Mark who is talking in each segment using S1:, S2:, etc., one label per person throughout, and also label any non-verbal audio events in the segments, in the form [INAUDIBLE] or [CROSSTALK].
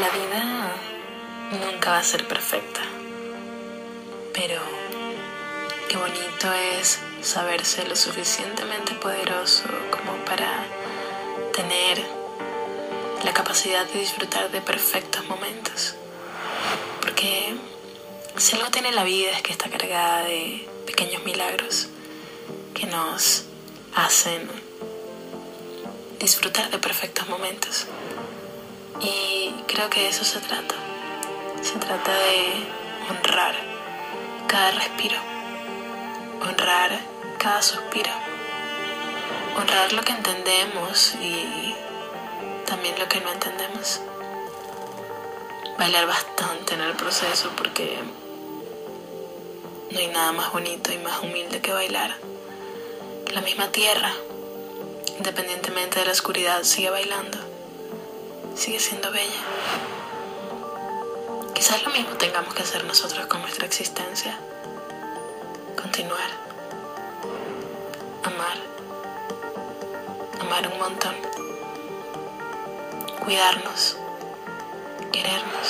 S1: La vida nunca va a ser perfecta, pero qué bonito es saberse lo suficientemente poderoso como para tener la capacidad de disfrutar de perfectos momentos. Porque si algo tiene la vida es que está cargada de pequeños milagros que nos hacen disfrutar de perfectos momentos. Y creo que de eso se trata. Se trata de honrar cada respiro, honrar cada suspiro, honrar lo que entendemos y también lo que no entendemos. Bailar bastante en el proceso porque no hay nada más bonito y más humilde que bailar. La misma tierra, independientemente de la oscuridad, sigue bailando, sigue siendo bella. Quizás lo mismo tengamos que hacer nosotros con nuestra existencia. Continuar. Amar. Amar un montón. Cuidarnos. Querernos.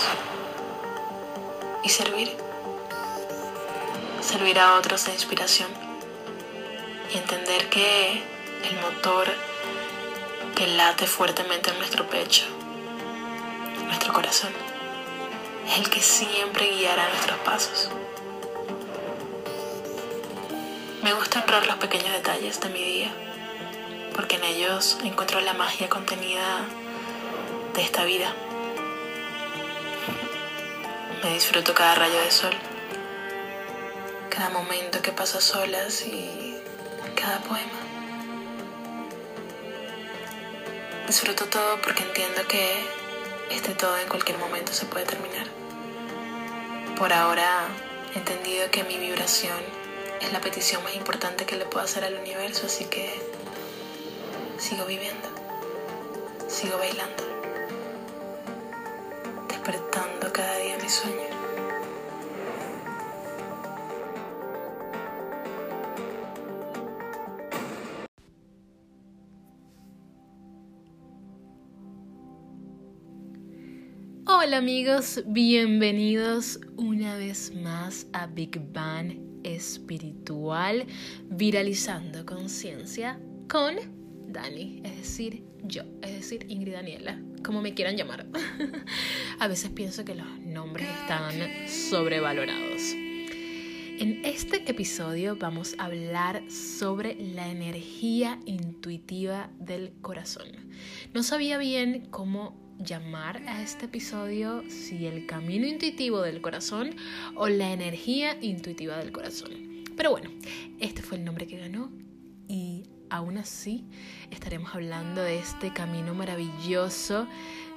S1: Y servir servir a otros de inspiración y entender que el motor que late fuertemente en nuestro pecho, nuestro corazón, es el que siempre guiará nuestros pasos. Me gusta honrar los pequeños detalles de mi día, porque en ellos encuentro la magia contenida de esta vida. Me disfruto cada rayo de sol cada momento que pasa solas y cada poema. Disfruto todo porque entiendo que este todo en cualquier momento se puede terminar. Por ahora he entendido que mi vibración es la petición más importante que le puedo hacer al universo, así que sigo viviendo, sigo bailando, despertando cada día mi sueño. Hola amigos, bienvenidos una vez más a Big Bang Espiritual, viralizando conciencia con Dani, es decir, yo, es decir, Ingrid Daniela, como me quieran llamar. [LAUGHS] a veces pienso que los nombres están sobrevalorados. En este episodio vamos a hablar sobre la energía intuitiva del corazón. No sabía bien cómo llamar a este episodio si el camino intuitivo del corazón o la energía intuitiva del corazón. Pero bueno, este fue el nombre que ganó y aún así estaremos hablando de este camino maravilloso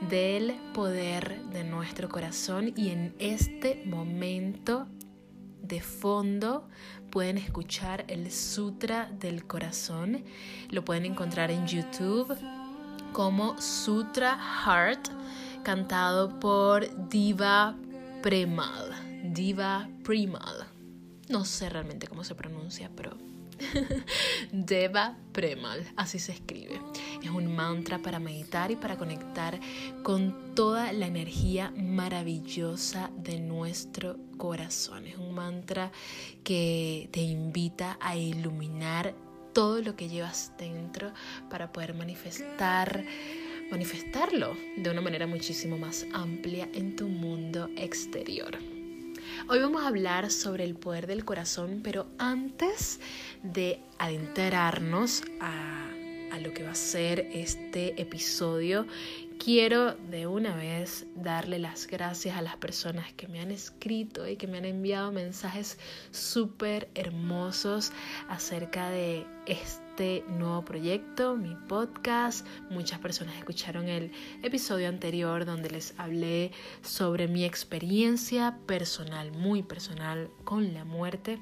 S1: del poder de nuestro corazón y en este momento de fondo pueden escuchar el Sutra del Corazón. Lo pueden encontrar en YouTube como Sutra Heart, cantado por Diva Premal. Diva Premal. No sé realmente cómo se pronuncia, pero [LAUGHS] Deva Premal, así se escribe. Es un mantra para meditar y para conectar con toda la energía maravillosa de nuestro corazón. Es un mantra que te invita a iluminar todo lo que llevas dentro para poder manifestar manifestarlo de una manera muchísimo más amplia en tu mundo exterior. Hoy vamos a hablar sobre el poder del corazón, pero antes de adentrarnos a, a lo que va a ser este episodio, quiero de una vez darle las gracias a las personas que me han escrito y que me han enviado mensajes súper hermosos acerca de este nuevo proyecto, mi podcast. Muchas personas escucharon el episodio anterior donde les hablé sobre mi experiencia personal, muy personal con la muerte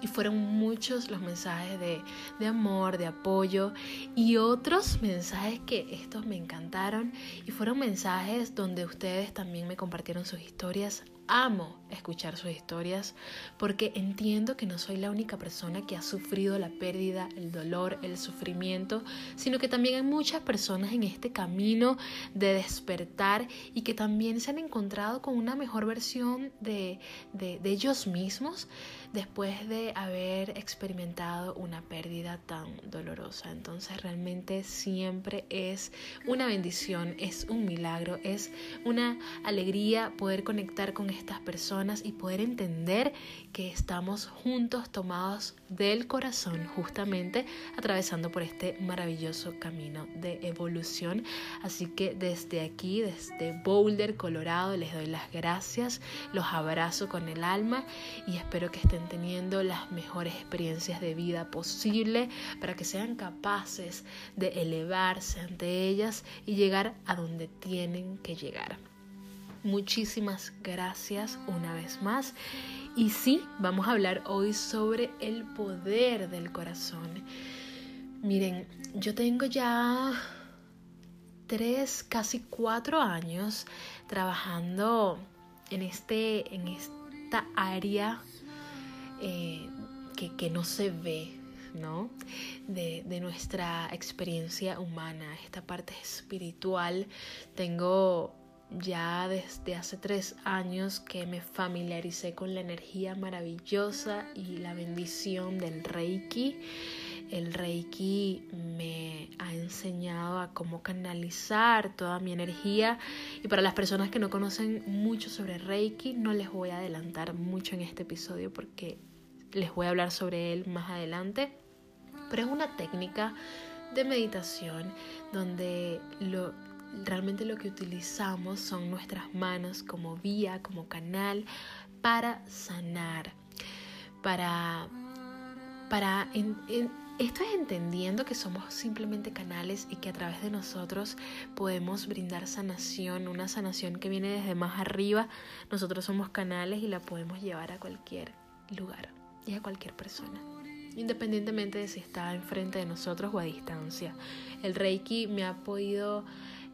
S1: y fueron muchos los mensajes de, de, amor, de apoyo y otros mensajes que estos me encantaron y fueron mensajes donde ustedes también me compartieron sus historias. Amo escuchar sus historias porque entiendo que no soy la única persona que ha sufrido la pérdida, el dolor, el sufrimiento, sino que también hay muchas personas en este camino de despertar y que también se han encontrado con una mejor versión de, de, de ellos mismos después de haber experimentado una pérdida tan dolorosa. Entonces realmente siempre es una bendición, es un milagro, es una alegría poder conectar con estas personas y poder entender que estamos juntos tomados del corazón justamente atravesando por este maravilloso camino de evolución. Así que desde aquí, desde Boulder, Colorado, les doy las gracias, los abrazo con el alma y espero que estén teniendo las mejores experiencias de vida posible para que sean capaces de elevarse ante ellas y llegar a donde tienen que llegar. Muchísimas gracias una vez más. Y sí, vamos a hablar hoy sobre el poder del corazón. Miren, yo tengo ya tres, casi cuatro años trabajando en, este, en esta área eh, que, que, no se ve, ¿no? De, de, nuestra experiencia humana, esta parte espiritual. Tengo ya desde hace tres años que me familiaricé con la energía maravillosa y la bendición del Reiki. El Reiki me ha enseñado a cómo canalizar toda mi energía y para las personas que no conocen mucho sobre Reiki no les voy a adelantar mucho en este episodio porque les voy a hablar sobre él más adelante. Pero es una técnica de meditación donde lo, realmente lo que utilizamos son nuestras manos como vía, como canal para sanar, para, para esto es entendiendo que somos simplemente canales y que a través de nosotros podemos brindar sanación, una sanación que viene desde más arriba. Nosotros somos canales y la podemos llevar a cualquier lugar y a cualquier persona, independientemente de si está enfrente de nosotros o a distancia. El Reiki me ha podido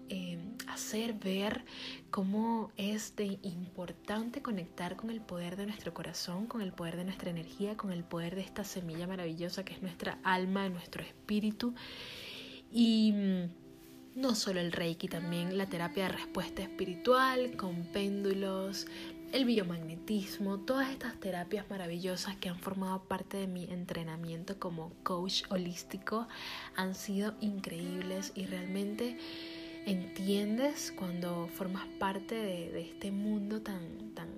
S1: eh, hacer ver cómo es de importante conectar con el poder de nuestro corazón, con el poder de nuestra energía, con el poder de esta semilla maravillosa que es nuestra alma, nuestro espíritu. Y mm, no solo el Reiki, también la terapia de respuesta espiritual con péndulos, el biomagnetismo, todas estas terapias maravillosas que han formado parte de mi entrenamiento como coach holístico han sido increíbles y realmente entiendes cuando formas parte de, este mundo tan, tan,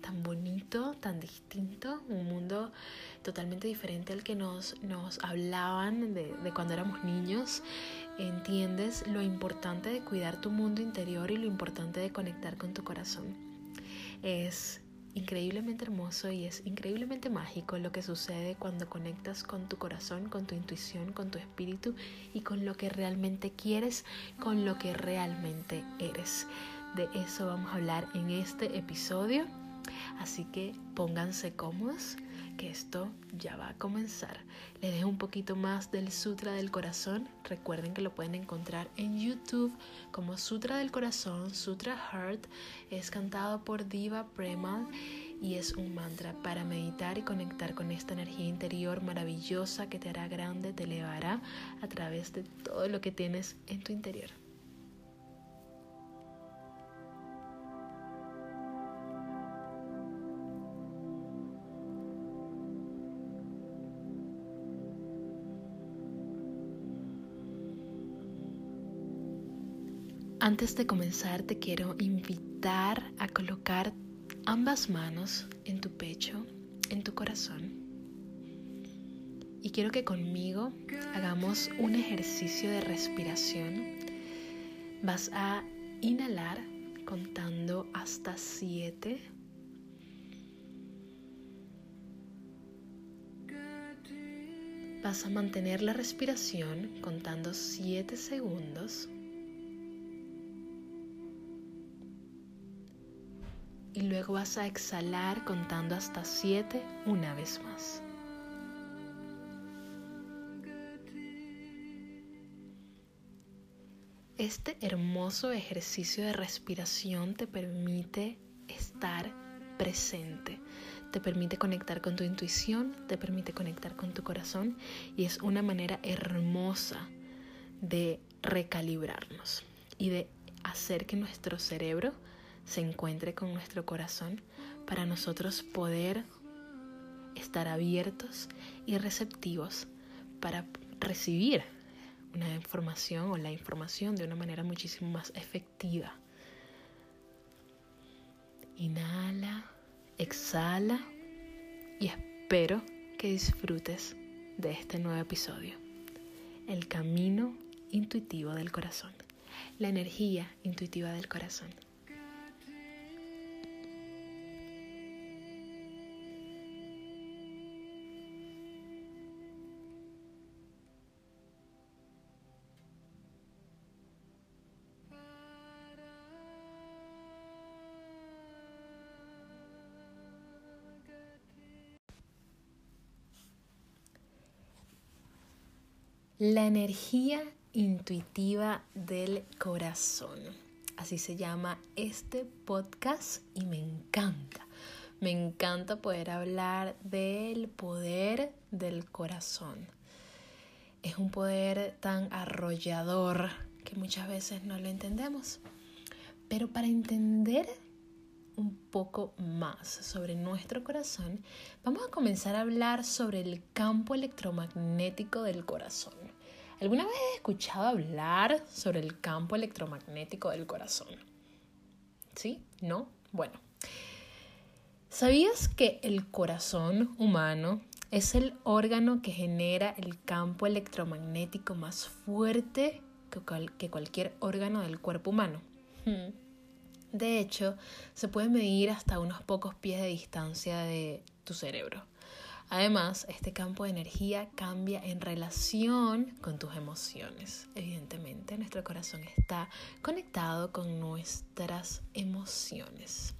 S1: tan bonito, tan distinto, un mundo totalmente diferente al que nos, nos hablaban de, de cuando éramos niños. Entiendes lo importante de cuidar tu mundo interior y lo importante de conectar con tu corazón. Es increíblemente hermoso y es increíblemente mágico lo que sucede cuando conectas con tu corazón, con tu intuición, con tu espíritu y con lo que realmente quieres, con lo que realmente eres. De eso vamos a hablar en este episodio. Así que pónganse cómodos, que esto ya va a comenzar. Les dejo un poquito más del Sutra del Corazón. Recuerden que lo pueden encontrar en YouTube como Sutra del Corazón, Sutra Heart. Es cantado por Diva Premal y es un mantra para meditar y conectar con esta energía interior maravillosa que te hará grande, te elevará a través de todo lo que tienes en tu interior. Antes de comenzar te quiero invitar a colocar ambas manos en tu pecho, en tu corazón. Y quiero que conmigo hagamos un ejercicio de respiración. Vas a inhalar contando hasta siete. Vas a mantener la respiración contando siete segundos. Luego vas a exhalar contando hasta 7 una vez más. Este hermoso ejercicio de respiración te permite estar presente. Te permite conectar con tu intuición, te permite conectar con tu corazón y es una manera hermosa de recalibrarnos y de hacer que nuestro cerebro se encuentre con nuestro corazón para nosotros poder estar abiertos y receptivos para recibir una información o la información de una manera muchísimo más efectiva. Inhala, exhala y espero que disfrutes de este nuevo episodio. El camino intuitivo del corazón. La energía intuitiva del corazón. La energía intuitiva del corazón. Así se llama este podcast y me encanta. Me encanta poder hablar del poder del corazón. Es un poder tan arrollador que muchas veces no lo entendemos. Pero para entender un poco más sobre nuestro corazón, vamos a comenzar a hablar sobre el campo electromagnético del corazón. ¿Alguna vez he escuchado hablar sobre el campo electromagnético del corazón? ¿Sí? ¿No? Bueno. ¿Sabías que el corazón humano es el órgano que genera el campo electromagnético más fuerte que, cualquier órgano del cuerpo humano? Hmm. De hecho, se puede medir hasta unos pocos pies de distancia de tu cerebro. Además, este campo de energía cambia en relación con tus emociones. Evidentemente, nuestro corazón está conectado con nuestras emociones.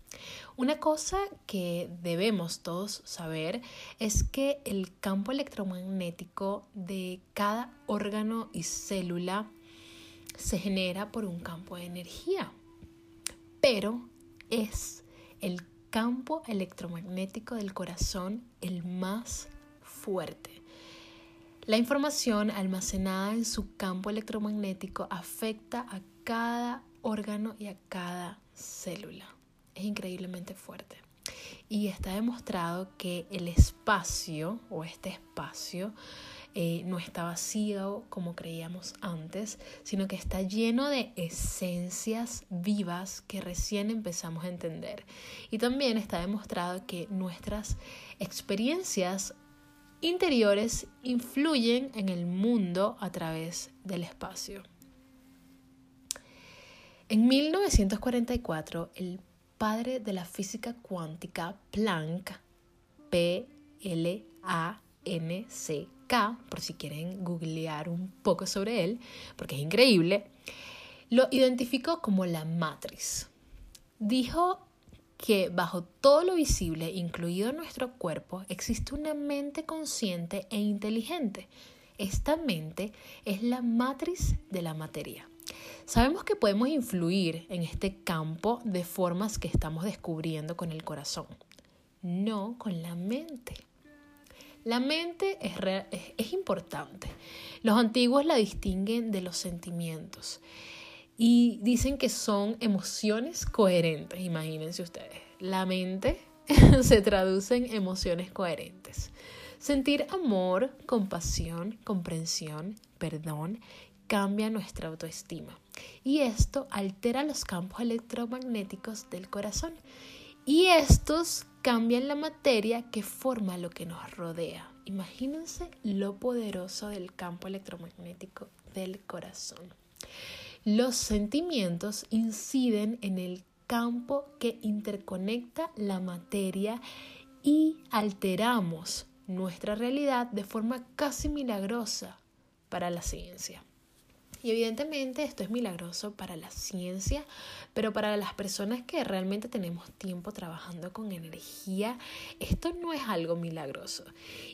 S1: Una cosa que debemos todos saber es que el campo electromagnético de cada órgano y célula se genera por un campo de energía, pero es el campo electromagnético del corazón el más fuerte. La información almacenada en su campo electromagnético afecta a cada órgano y a cada célula. Es increíblemente fuerte. Y está demostrado que el espacio o este espacio eh, no está vacío como creíamos antes, sino que está lleno de esencias vivas que recién empezamos a entender. Y también está demostrado que nuestras experiencias interiores influyen en el mundo a través del espacio. En 1944, el padre de la física cuántica, Planck, P-L-A-N-C, por si quieren googlear un poco sobre él, porque es increíble, lo identificó como la matriz. Dijo que bajo todo lo visible, incluido nuestro cuerpo, existe una mente consciente e inteligente. Esta mente es la matriz de la materia. Sabemos que podemos influir en este campo de formas que estamos descubriendo con el corazón, no con la mente. La mente es, es, importante. Los antiguos la distinguen de los sentimientos y dicen que son emociones coherentes, imagínense ustedes. La mente [LAUGHS] se traduce en emociones coherentes. Sentir amor, compasión, comprensión, perdón, cambia nuestra autoestima. Y esto altera los campos electromagnéticos del corazón. Y estos cambian la materia que forma lo que nos rodea. Imagínense lo poderoso del campo electromagnético del corazón. Los sentimientos inciden en el campo que interconecta la materia y alteramos nuestra realidad de forma casi milagrosa para la ciencia. Y evidentemente esto es milagroso para la ciencia, pero para las personas que realmente tenemos tiempo trabajando con energía, esto no es algo milagroso.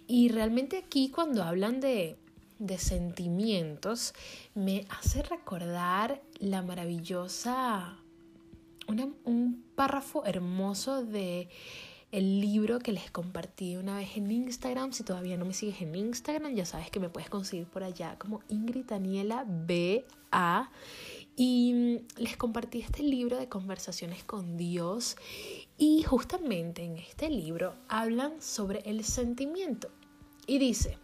S1: Y realmente aquí cuando hablan de, de sentimientos, me hace recordar la maravillosa un párrafo hermoso de el libro que les compartí una vez en Instagram. Si todavía no me sigues en Instagram, ya sabes que me puedes conseguir por allá como Ingrid Daniela B.A. Y mm, les compartí este libro de conversaciones con Dios y justamente en este libro hablan sobre el sentimiento. Y dice,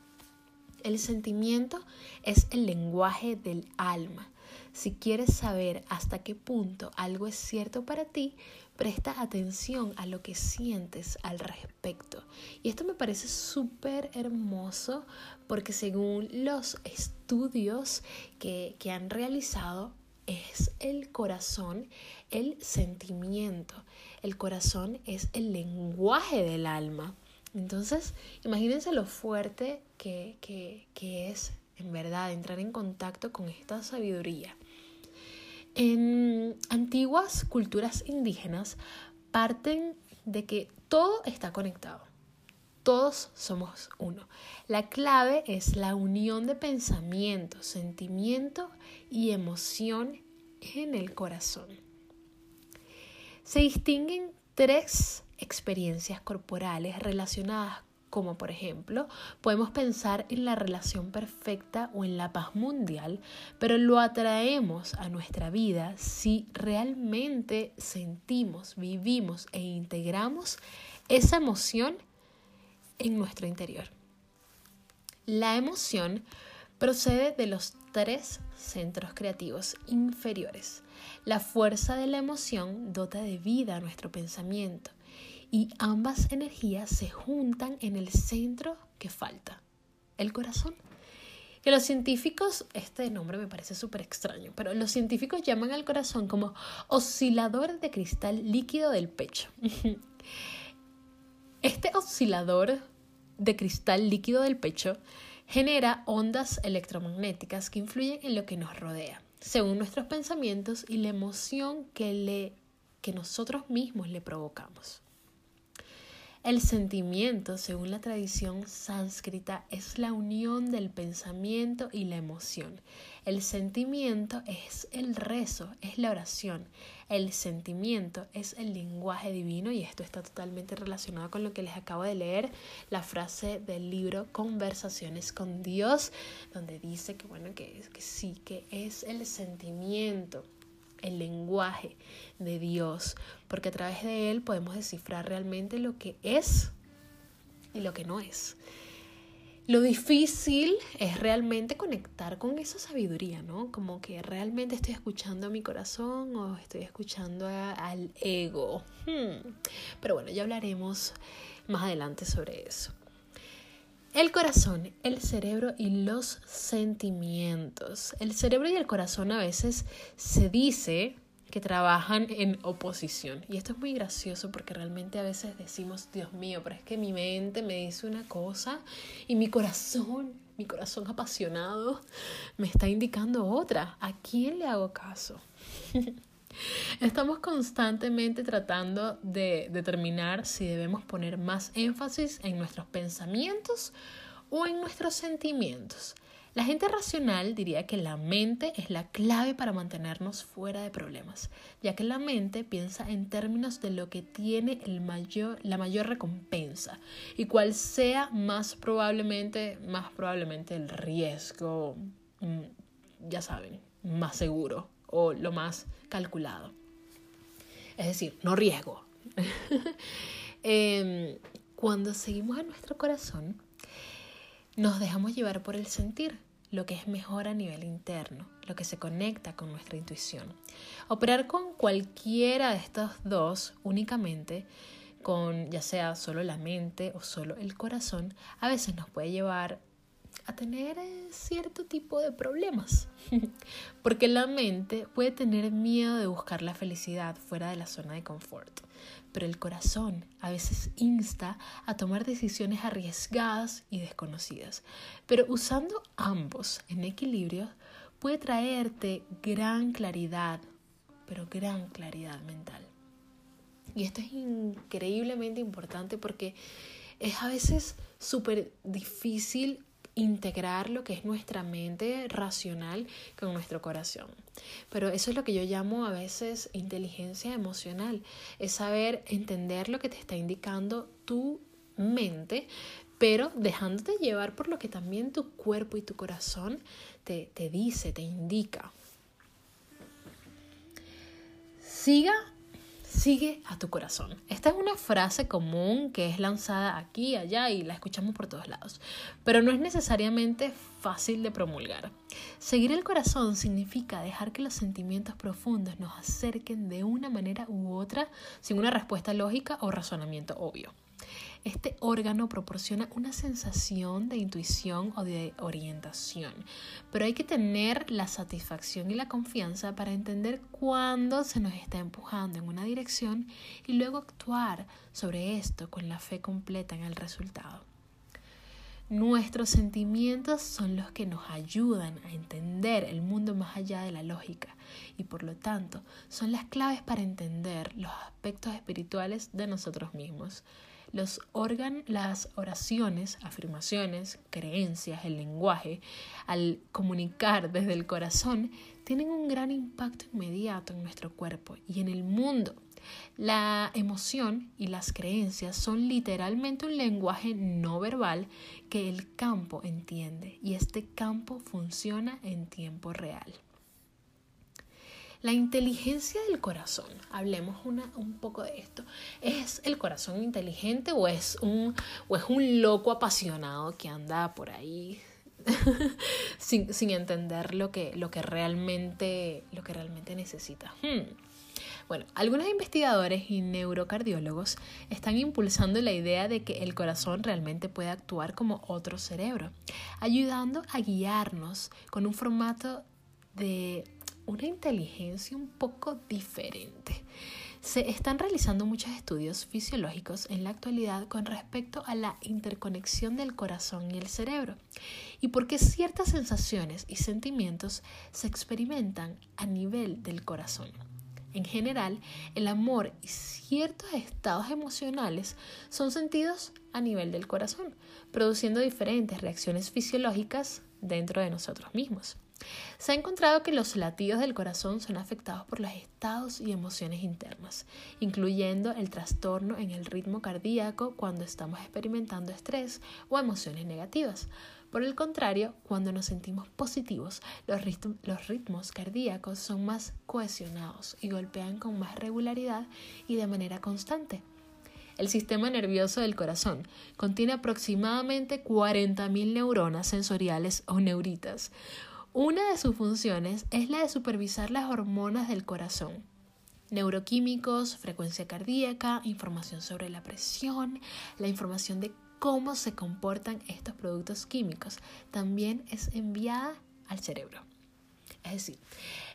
S1: el sentimiento es el lenguaje del alma. Si quieres saber hasta qué punto algo es cierto para ti, presta atención a lo que sientes al respecto. Y esto me parece súper hermoso porque según los estudios que, que han realizado, es el corazón, el sentimiento. El corazón es el lenguaje del alma. Entonces, imagínense lo fuerte que, que, es, en verdad, entrar en contacto con esta sabiduría. En antiguas culturas indígenas parten de que todo está conectado. Todos somos uno. La clave es la unión de pensamiento, sentimiento y emoción en el corazón. Se distinguen tres experiencias corporales relacionadas como por ejemplo, podemos pensar en la relación perfecta o en la paz mundial, pero lo atraemos a nuestra vida si realmente sentimos, vivimos e integramos esa emoción en nuestro interior. La emoción procede de los tres centros creativos inferiores. La fuerza de la emoción dota de vida a nuestro pensamiento y ambas energías se juntan en el centro que falta, el corazón. Que los científicos, este nombre me parece súper extraño, pero los científicos llaman al corazón como oscilador de cristal líquido del pecho. [LAUGHS] Este oscilador de cristal líquido del pecho genera ondas electromagnéticas que influyen en lo que nos rodea, según nuestros pensamientos y la emoción que, nosotros mismos le provocamos. El sentimiento, según la tradición sánscrita, es la unión del pensamiento y la emoción. El sentimiento es el rezo, es la oración. El sentimiento es el lenguaje divino y esto está totalmente relacionado con lo que les acabo de leer, la frase del libro Conversaciones con Dios, donde dice que bueno, que, que sí, que es el sentimiento el lenguaje de Dios, porque a través de él podemos descifrar realmente lo que es y lo que no es. Lo difícil es realmente conectar con esa sabiduría, ¿no? Como que realmente estoy escuchando a mi corazón o estoy escuchando al ego. Hmm. Pero bueno, ya hablaremos más adelante sobre eso. El corazón, el cerebro y los sentimientos. El cerebro y el corazón a veces se dice que trabajan en oposición. Y esto es muy gracioso porque realmente a veces decimos, Dios mío, pero es que mi mente me dice una cosa y mi corazón, mi corazón apasionado, me está indicando otra. ¿A quién le hago caso? [LAUGHS] Estamos constantemente tratando de determinar si debemos poner más énfasis en nuestros pensamientos o en nuestros sentimientos. La gente racional diría que la mente es la clave para mantenernos fuera de problemas, ya que la mente piensa en términos de lo que tiene el mayor, la mayor recompensa y cuál sea más probablemente, más probablemente el riesgo, mm, ya saben, más seguro o lo más calculado. Es decir, no riesgo. [LAUGHS] Em, cuando seguimos a nuestro corazón, nos dejamos llevar por el sentir, lo que es mejor a nivel interno, lo que se conecta con nuestra intuición. Operar con cualquiera de estos dos únicamente, con ya sea solo la mente o solo el corazón, a veces nos puede llevar a tener eh, cierto tipo de problemas. [LAUGHS] Porque la mente puede tener miedo de buscar la felicidad fuera de la zona de confort. Pero el corazón a veces insta a tomar decisiones arriesgadas y desconocidas. Pero usando ambos en equilibrio puede traerte gran claridad, pero gran claridad mental. Y esto es increíblemente importante porque es a veces súper difícil integrar lo que es nuestra mente racional con nuestro corazón. Pero eso es lo que yo llamo a veces inteligencia emocional, es saber entender lo que te está indicando tu mente, pero dejándote llevar por lo que también tu cuerpo y tu corazón te, te dice, te indica. Siga sigue a tu corazón. Esta es una frase común que es lanzada aquí, allá y la escuchamos por todos lados, pero no es necesariamente fácil de promulgar. Seguir el corazón significa dejar que los sentimientos profundos nos acerquen de una manera u otra sin una respuesta lógica o razonamiento obvio. Este órgano proporciona una sensación de intuición o de orientación, pero hay que tener la satisfacción y la confianza para entender cuándo se nos está empujando en una dirección y luego actuar sobre esto con la fe completa en el resultado. Nuestros sentimientos son los que nos ayudan a entender el mundo más allá de la lógica y por lo tanto son las claves para entender los aspectos espirituales de nosotros mismos. Los órganos, las oraciones, afirmaciones, creencias, el lenguaje, al comunicar desde el corazón, tienen un gran impacto inmediato en nuestro cuerpo y en el mundo. La emoción y las creencias son literalmente un lenguaje no verbal que el campo entiende y este campo funciona en tiempo real. La inteligencia del corazón, hablemos una, un poco de esto. ¿Es el corazón inteligente o es un, o es un loco apasionado que anda por ahí [LAUGHS] sin, sin, entender lo que, lo, que realmente, lo que realmente necesita? Hmm. Bueno, algunos investigadores y neurocardiólogos están impulsando la idea de que el corazón realmente puede actuar como otro cerebro, ayudando a guiarnos con un formato de una inteligencia un poco diferente. Se están realizando muchos estudios fisiológicos en la actualidad con respecto a la interconexión del corazón y el cerebro y por qué ciertas sensaciones y sentimientos se experimentan a nivel del corazón. En general, el amor y ciertos estados emocionales son sentidos a nivel del corazón, produciendo diferentes reacciones fisiológicas dentro de nosotros mismos. Se ha encontrado que los latidos del corazón son afectados por los estados y emociones internas, incluyendo el trastorno en el ritmo cardíaco cuando estamos experimentando estrés o emociones negativas. Por el contrario, cuando nos sentimos positivos, los, ritmos cardíacos son más cohesionados y golpean con más regularidad y de manera constante. El sistema nervioso del corazón contiene aproximadamente 40.000 neuronas sensoriales o neuritas, una de sus funciones es la de supervisar las hormonas del corazón, neuroquímicos, frecuencia cardíaca, información sobre la presión, la información de cómo se comportan estos productos químicos, también es enviada al cerebro. Es decir,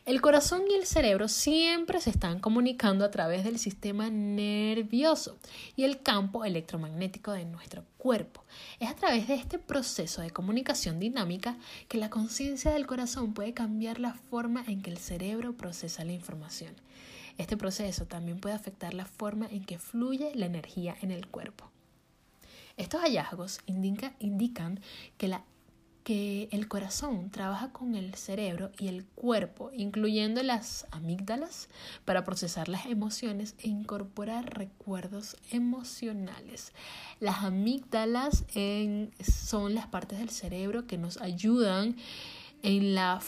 S1: el corazón y el cerebro siempre se están comunicando a través del sistema nervioso y el campo electromagnético de nuestro cuerpo. Es a través de este proceso de comunicación dinámica que la conciencia del corazón puede cambiar la forma en que el cerebro procesa la información. Este proceso también puede afectar la forma en que fluye la energía en el cuerpo. Estos hallazgos indican que la que el corazón trabaja con el cerebro y el cuerpo, incluyendo las amígdalas, para procesar las emociones e incorporar recuerdos emocionales. Las amígdalas son las partes del cerebro que nos ayudan en la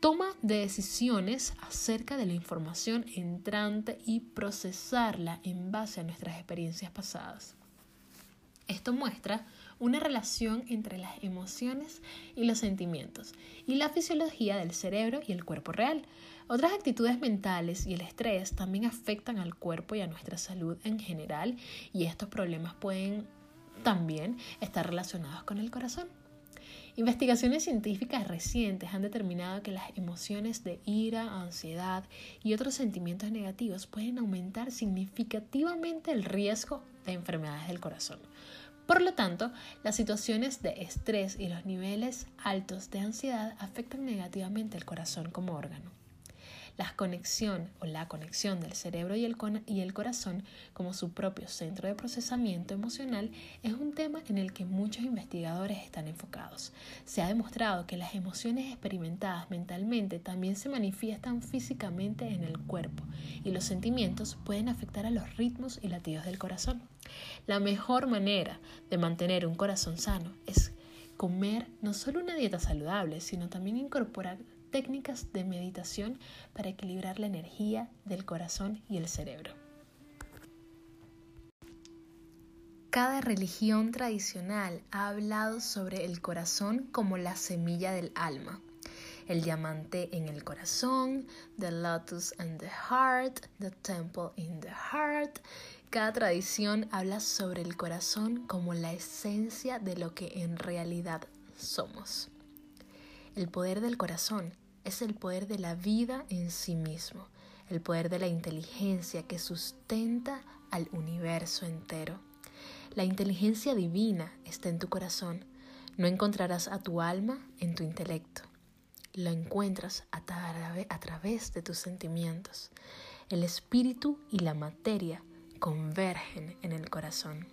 S1: toma de decisiones acerca de la información entrante y procesarla en base a nuestras experiencias pasadas. Esto muestra una relación entre las emociones y los sentimientos y la fisiología del cerebro y el cuerpo real. Otras actitudes mentales y el estrés también afectan al cuerpo y a nuestra salud en general y estos problemas pueden también estar relacionados con el corazón. Investigaciones científicas recientes han determinado que las emociones de ira, ansiedad y otros sentimientos negativos pueden aumentar significativamente el riesgo de enfermedades del corazón. Por lo tanto, las situaciones de estrés y los niveles altos de ansiedad afectan negativamente el corazón como órgano. La conexión o la conexión del cerebro y el, y el corazón como su propio centro de procesamiento emocional es un tema en el que muchos investigadores están enfocados. Se ha demostrado que las emociones experimentadas mentalmente también se manifiestan físicamente en el cuerpo y los sentimientos pueden afectar a los ritmos y latidos del corazón. La mejor manera de mantener un corazón sano es comer no solo una dieta saludable, sino también incorporar técnicas de meditación para equilibrar la energía del corazón y el cerebro. Cada religión tradicional ha hablado sobre el corazón como la semilla del alma. El diamante en el corazón, the lotus in the heart, the temple in the heart. Cada tradición habla sobre el corazón como la esencia de lo que en realidad somos. El poder del corazón es el poder de la vida en sí mismo, el poder de la inteligencia que sustenta al universo entero. La inteligencia divina está en tu corazón. No encontrarás a tu alma en tu intelecto. Lo encuentras a, a través de tus sentimientos. El espíritu y la materia convergen en el corazón.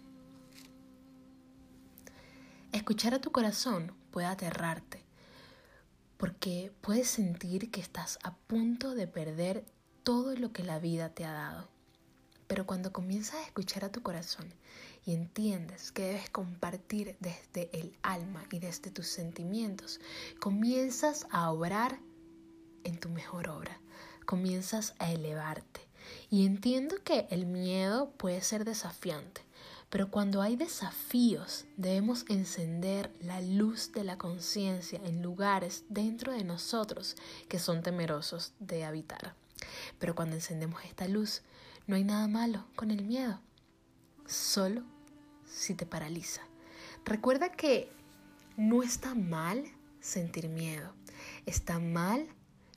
S1: Escuchar a tu corazón puede aterrarte, porque puedes sentir que estás a punto de perder todo lo que la vida te ha dado. Pero cuando comienzas a escuchar a tu corazón y entiendes que debes compartir desde el alma y desde tus sentimientos, comienzas a obrar en tu mejor obra, comienzas a elevarte. Y entiendo que el miedo puede ser desafiante, pero cuando hay desafíos, debemos encender la luz de la conciencia en lugares dentro de nosotros que son temerosos de habitar. Pero cuando encendemos esta luz, no hay nada malo con el miedo, solo si te paraliza. Recuerda que no está mal sentir miedo, está mal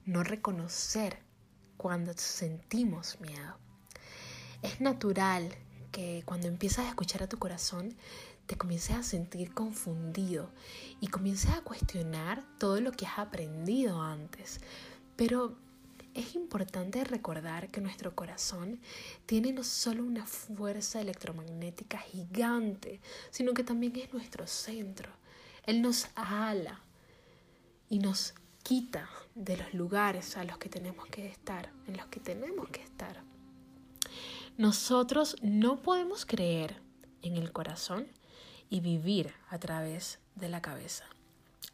S1: no reconocer cuando sentimos miedo. Es natural que cuando empiezas a escuchar a tu corazón, te comiences a sentir confundido y comiences a cuestionar todo lo que has aprendido antes. Pero es importante recordar que nuestro corazón tiene no solo una fuerza electromagnética gigante, sino que también es nuestro centro. Él nos ala y nos quita de los lugares a los que tenemos que estar, en los que tenemos que estar. Nosotros no podemos creer en el corazón y vivir a través de la cabeza.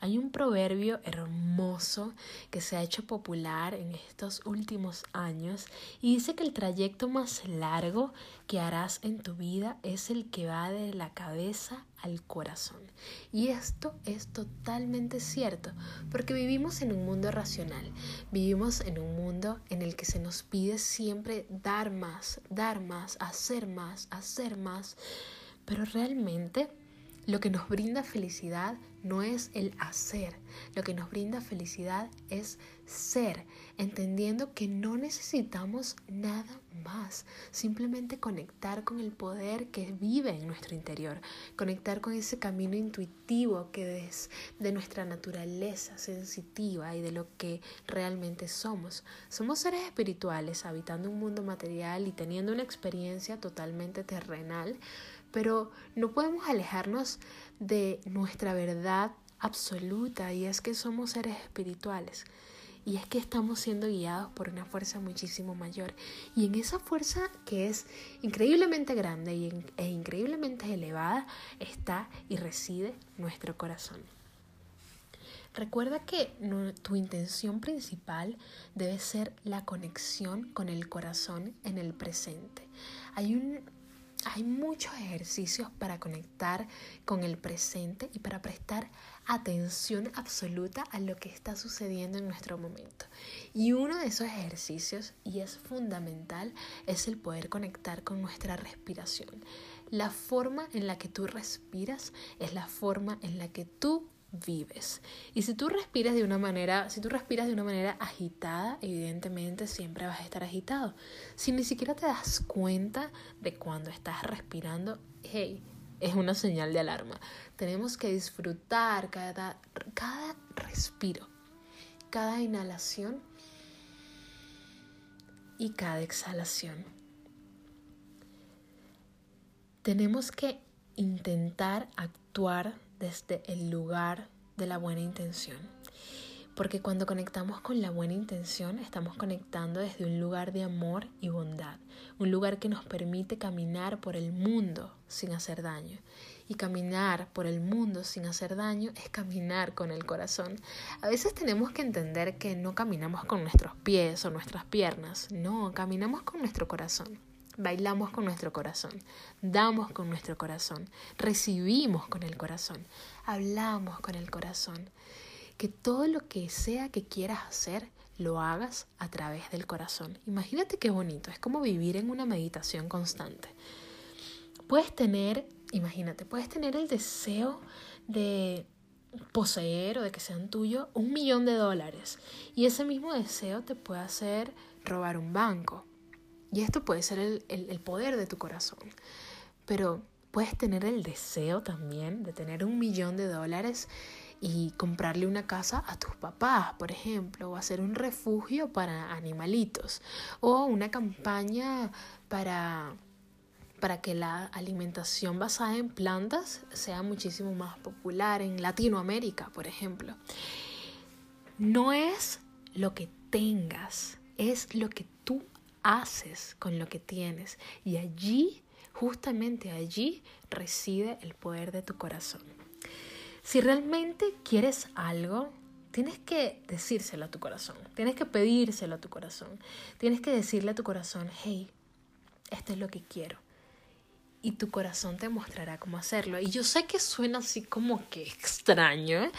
S1: Hay un proverbio hermoso que se ha hecho popular en estos últimos años y dice que el trayecto más largo que harás en tu vida es el que va de la cabeza al corazón. Y esto es totalmente cierto, porque vivimos en un mundo racional, vivimos en un mundo en el que se nos pide siempre dar más, dar más, hacer más, hacer más, pero realmente lo que nos brinda felicidad no es el hacer, lo que nos brinda felicidad es ser, entendiendo que no necesitamos nada más, simplemente conectar con el poder que vive en nuestro interior, conectar con ese camino intuitivo que es de nuestra naturaleza sensitiva y de lo que realmente somos. Somos seres espirituales habitando un mundo material y teniendo una experiencia totalmente terrenal, pero no podemos alejarnos de nuestra verdad absoluta y es que somos seres espirituales y es que estamos siendo guiados por una fuerza muchísimo mayor y en esa fuerza que es increíblemente grande e increíblemente elevada está y reside nuestro corazón. Recuerda que tu intención principal debe ser la conexión con el corazón en el presente. Hay un hay muchos ejercicios para conectar con el presente y para prestar atención absoluta a lo que está sucediendo en nuestro momento. Y uno de esos ejercicios, y es fundamental, es el poder conectar con nuestra respiración. La forma en la que tú respiras es la forma en la que tú vives. Y si tú respiras de una manera, si tú respiras de una manera agitada, evidentemente siempre vas a estar agitado. Si ni siquiera te das cuenta de cuando estás respirando, hey, es una señal de alarma. Tenemos que disfrutar cada, cada respiro, cada inhalación y cada exhalación. Tenemos que intentar actuar desde el lugar de la buena intención. Porque cuando conectamos con la buena intención, estamos conectando desde un lugar de amor y bondad, un lugar que nos permite caminar por el mundo sin hacer daño. Y caminar por el mundo sin hacer daño es caminar con el corazón. A veces tenemos que entender que no caminamos con nuestros pies o nuestras piernas, no, caminamos con nuestro corazón. Bailamos con nuestro corazón, damos con nuestro corazón, recibimos con el corazón, hablamos con el corazón que todo lo que sea que quieras hacer, lo hagas a través del corazón. Imagínate qué bonito, es como vivir en una meditación constante. Puedes tener, imagínate, puedes tener el deseo de poseer o de que sean tuyos un millón de dólares y ese mismo deseo te puede hacer robar un banco. Y esto puede ser el, el poder de tu corazón. Pero puedes tener el deseo también de tener un millón de dólares y comprarle una casa a tus papás, por ejemplo, o hacer un refugio para animalitos, o una campaña para, para que la alimentación basada en plantas sea muchísimo más popular en Latinoamérica, por ejemplo. No es lo que tengas, es lo que haces con lo que tienes. Y allí, justamente allí, reside el poder de tu corazón. Si realmente quieres algo, tienes que decírselo a tu corazón, tienes que pedírselo a tu corazón, tienes que decirle a tu corazón, hey, esto es lo que quiero. Y tu corazón te mostrará cómo hacerlo. Y yo sé que suena así como que extraño, ¿eh?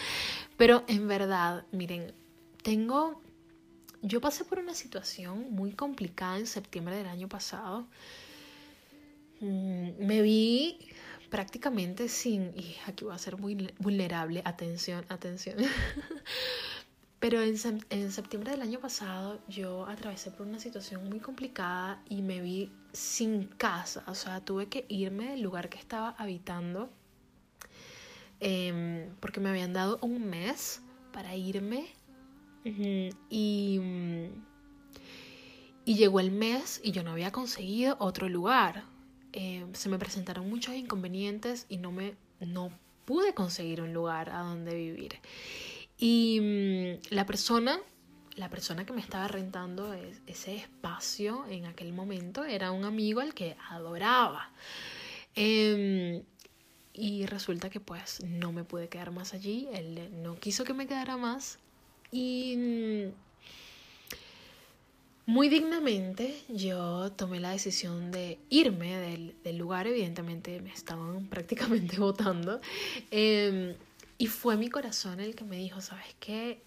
S1: pero en verdad, miren, tengo, yo pasé por una situación muy complicada en septiembre del año pasado. Mm, me vi prácticamente sin, y aquí voy a ser muy vulnerable, atención, atención. [LAUGHS] Pero en, septiembre del año pasado yo atravesé por una situación muy complicada y me vi sin casa, o sea, tuve que irme del lugar que estaba habitando em, porque me habían dado un mes para irme y, y llegó el mes y yo no había conseguido otro lugar. Eh, se me presentaron muchos inconvenientes y no, me, no pude conseguir un lugar a donde vivir. Y mm, la persona, la persona que me estaba rentando ese espacio en aquel momento era un amigo al que adoraba. Em, y resulta que pues no me pude quedar más allí, él no quiso que me quedara más y mm, muy dignamente yo tomé la decisión de irme del, lugar, evidentemente me estaban [LAUGHS] prácticamente votando, em, y fue mi corazón el que me dijo, ¿sabes qué?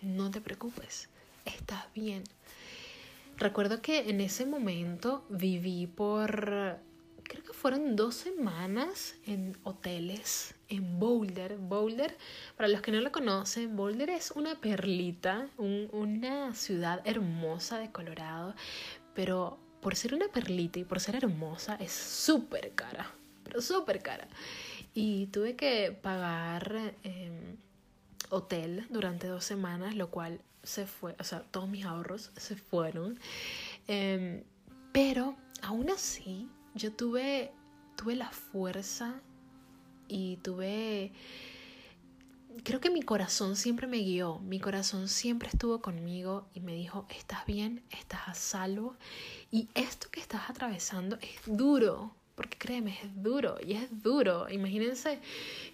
S1: No te preocupes, estás bien. Recuerdo que en ese momento viví por creo que fueron dos semanas en hoteles en Boulder. Boulder, para los que no lo conocen, Boulder es una perlita, una ciudad hermosa de Colorado, pero por ser una perlita y por ser hermosa es súper cara, pero súper cara. Y tuve que pagar em, hotel durante dos semanas, lo cual se fue, o sea, todos mis ahorros se fueron. Em, pero aún así yo tuve, tuve la fuerza y tuve, creo que mi corazón siempre me guió, mi corazón siempre estuvo conmigo y me dijo, estás bien, estás a salvo y esto que estás atravesando es duro, porque créeme, es duro y es duro. Imagínense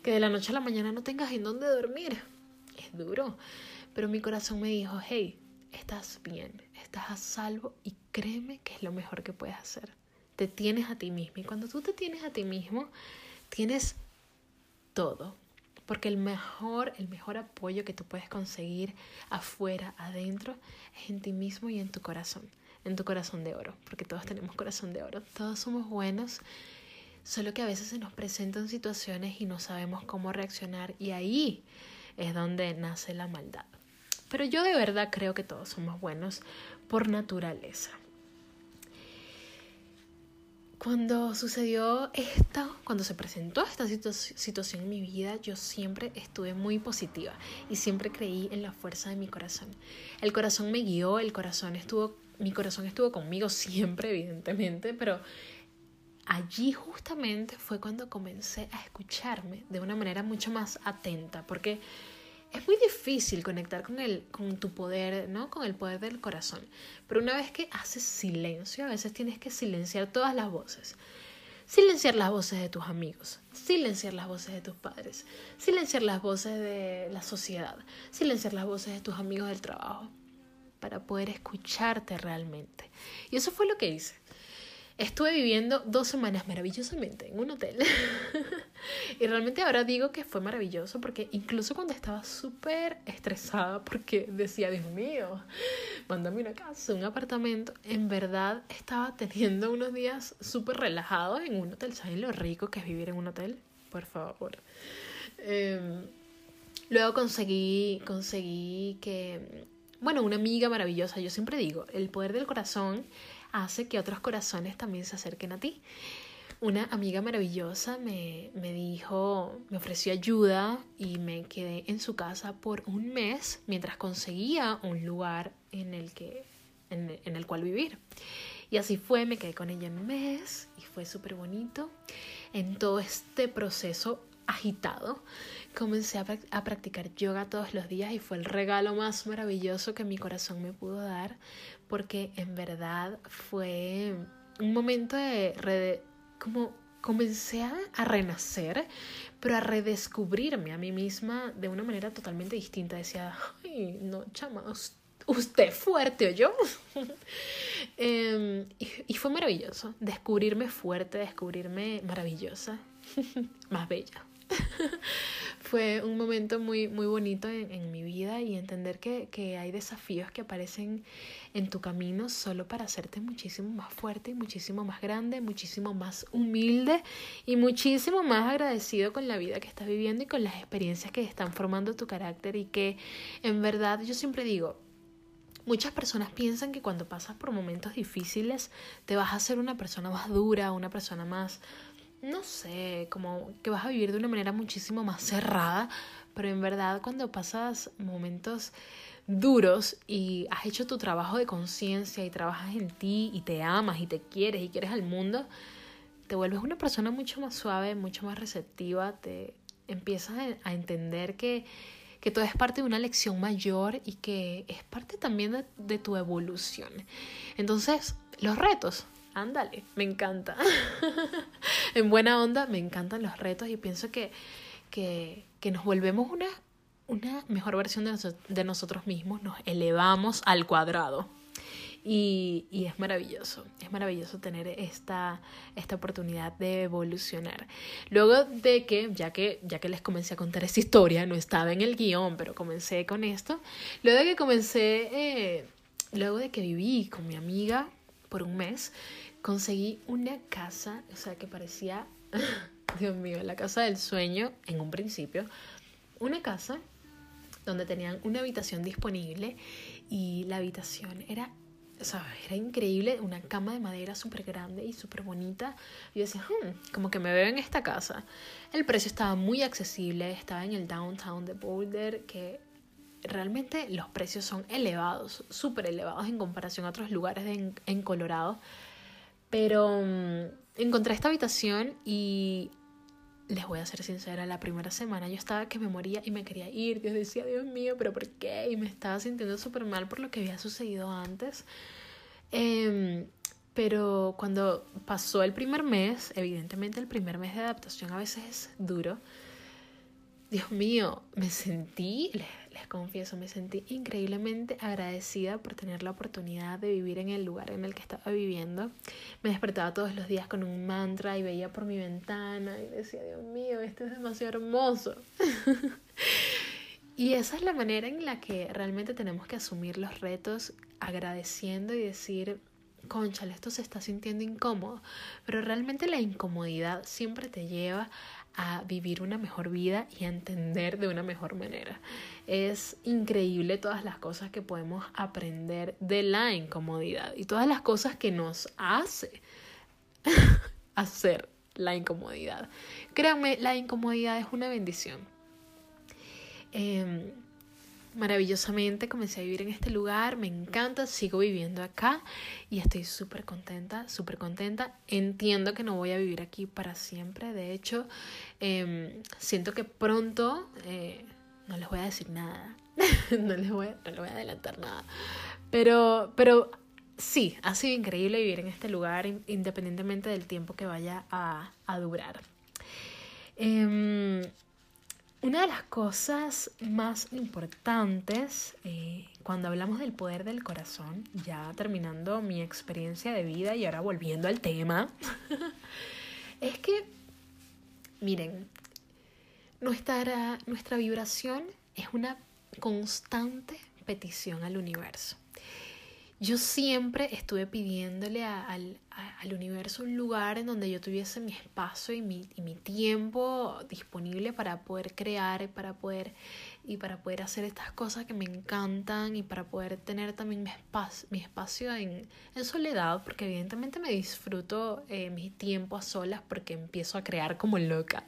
S1: que de la noche a la mañana no tengas en dónde dormir, es duro, pero mi corazón me dijo, hey, estás bien, estás a salvo y créeme que es lo mejor que puedes hacer te tienes a ti mismo. Y cuando tú te tienes a ti mismo, tienes todo. Porque el mejor, el mejor apoyo que tú puedes conseguir afuera, adentro, es en ti mismo y en tu corazón. En tu corazón de oro. Porque todos tenemos corazón de oro. Todos somos buenos. Solo que a veces se nos presentan situaciones y no sabemos cómo reaccionar. Y ahí es donde nace la maldad. Pero yo de verdad creo que todos somos buenos por naturaleza. Cuando sucedió esto, cuando se presentó esta situación en mi vida, yo siempre estuve muy positiva y siempre creí en la fuerza de mi corazón. El corazón me guió, el corazón estuvo mi corazón estuvo conmigo siempre, evidentemente, pero allí justamente fue cuando comencé a escucharme de una manera mucho más atenta, porque es muy difícil conectar con, el, con tu poder, ¿no? Con el poder del corazón. Pero una vez que haces silencio, a veces tienes que silenciar todas las voces. Silenciar las voces de tus amigos, silenciar las voces de tus padres, silenciar las voces de la sociedad, silenciar las voces de tus amigos del trabajo, para poder escucharte realmente. Y eso fue lo que hice. Estuve viviendo dos semanas maravillosamente en un hotel. [LAUGHS] y realmente ahora digo que fue maravilloso porque incluso cuando estaba súper estresada porque decía, Dios mío, mándame una casa, un apartamento, en verdad estaba teniendo unos días súper relajados en un hotel. ¿Saben lo rico que es vivir en un hotel? Por favor. Em, luego conseguí, conseguí que, bueno, una amiga maravillosa, yo siempre digo, el poder del corazón hace que otros corazones también se acerquen a ti. Una amiga maravillosa me, me dijo, me ofreció ayuda y me quedé en su casa por un mes mientras conseguía un lugar en el, que, en, en el cual vivir. Y así fue, me quedé con ella un mes y fue súper bonito. En todo este proceso agitado, comencé a, a, practicar yoga todos los días y fue el regalo más maravilloso que mi corazón me pudo dar porque en verdad fue un momento de como comencé a, renacer, pero a redescubrirme a mí misma de una manera totalmente distinta. Decía, ay, no, chama, usted fuerte yo. [LAUGHS] Em, y fue maravilloso, descubrirme fuerte, descubrirme maravillosa, [LAUGHS] más bella. [LAUGHS] Fue un momento muy, muy bonito en, mi vida y entender que, que, hay desafíos que aparecen en tu camino solo para hacerte muchísimo más fuerte y muchísimo más grande, muchísimo más humilde y muchísimo más agradecido con la vida que estás viviendo y con las experiencias que están formando tu carácter y que en verdad yo siempre digo, Muchas personas piensan que cuando pasas por momentos difíciles te vas a hacer una persona más dura, una persona más, no sé, como que vas a vivir de una manera muchísimo más cerrada, pero en verdad cuando pasas momentos duros y has hecho tu trabajo de conciencia y trabajas en ti y te amas y te quieres y quieres al mundo, te vuelves una persona mucho más suave, mucho más receptiva, te empiezas a entender que, que todo es parte de una lección mayor y que es parte también de, de tu evolución. Entonces, los retos, ándale, me encanta. [LAUGHS] en buena onda, me encantan los retos y pienso que, que, que nos volvemos una, una mejor versión de, de, nosotros mismos, nos elevamos al cuadrado. Y, y, es maravilloso, es maravilloso tener esta, esta oportunidad de evolucionar. Luego de que ya, que, ya que les comencé a contar esta historia, no estaba en el guion, pero comencé con esto, luego de que comencé, eh, luego de que viví con mi amiga por un mes, conseguí una casa, o sea, que parecía, [LAUGHS] Dios mío, la casa del sueño en un principio, una casa donde tenían una habitación disponible y la habitación era, o sea, era increíble, una cama de madera súper grande y súper bonita. Yo decía, hmm, como que me veo en esta casa. El precio estaba muy accesible, estaba en el downtown de Boulder, que realmente los precios son elevados, súper elevados en comparación a otros lugares en, Colorado. Pero mm, encontré esta habitación y les voy a ser sincera, la primera semana yo estaba que me moría y me quería ir. Dios decía, Dios mío, pero ¿por qué? Y me estaba sintiendo súper mal por lo que había sucedido antes. Em, pero cuando pasó el primer mes, evidentemente el primer mes de adaptación a veces es duro. Dios mío, me sentí, confieso, me sentí increíblemente agradecida por tener la oportunidad de vivir en el lugar en el que estaba viviendo. Me despertaba todos los días con un mantra y veía por mi ventana y decía, Dios mío, esto es demasiado hermoso. [LAUGHS] y esa es la manera en la que realmente tenemos que asumir los retos agradeciendo y decir, conchale, esto se está sintiendo incómodo, pero realmente la incomodidad siempre te lleva a vivir una mejor vida y a entender de una mejor manera. Es increíble todas las cosas que podemos aprender de la incomodidad y todas las cosas que nos hace [LAUGHS] hacer la incomodidad. Créanme, la incomodidad es una bendición. Em, maravillosamente, comencé a vivir en este lugar, me encanta, sigo viviendo acá y estoy súper contenta, súper contenta. Entiendo que no voy a vivir aquí para siempre, de hecho, em, siento que pronto, eh, no les voy a decir nada, [LAUGHS] no, les voy, no les voy a adelantar nada, pero, pero sí, ha sido increíble vivir en este lugar independientemente del tiempo que vaya a, a durar. Eh, una de las cosas más importantes eh, cuando hablamos del poder del corazón, ya terminando mi experiencia de vida y ahora volviendo al tema, [LAUGHS] es que, miren, nuestra, nuestra vibración es una constante petición al universo. Yo siempre estuve pidiéndole al, al universo un lugar en donde yo tuviese mi espacio y mi, y mi tiempo disponible para poder crear, para poder y para poder hacer estas cosas que me encantan y para poder tener también mi espacio, mi espacio en, en soledad, porque evidentemente me disfruto eh, mi tiempo a solas porque empiezo a crear como loca,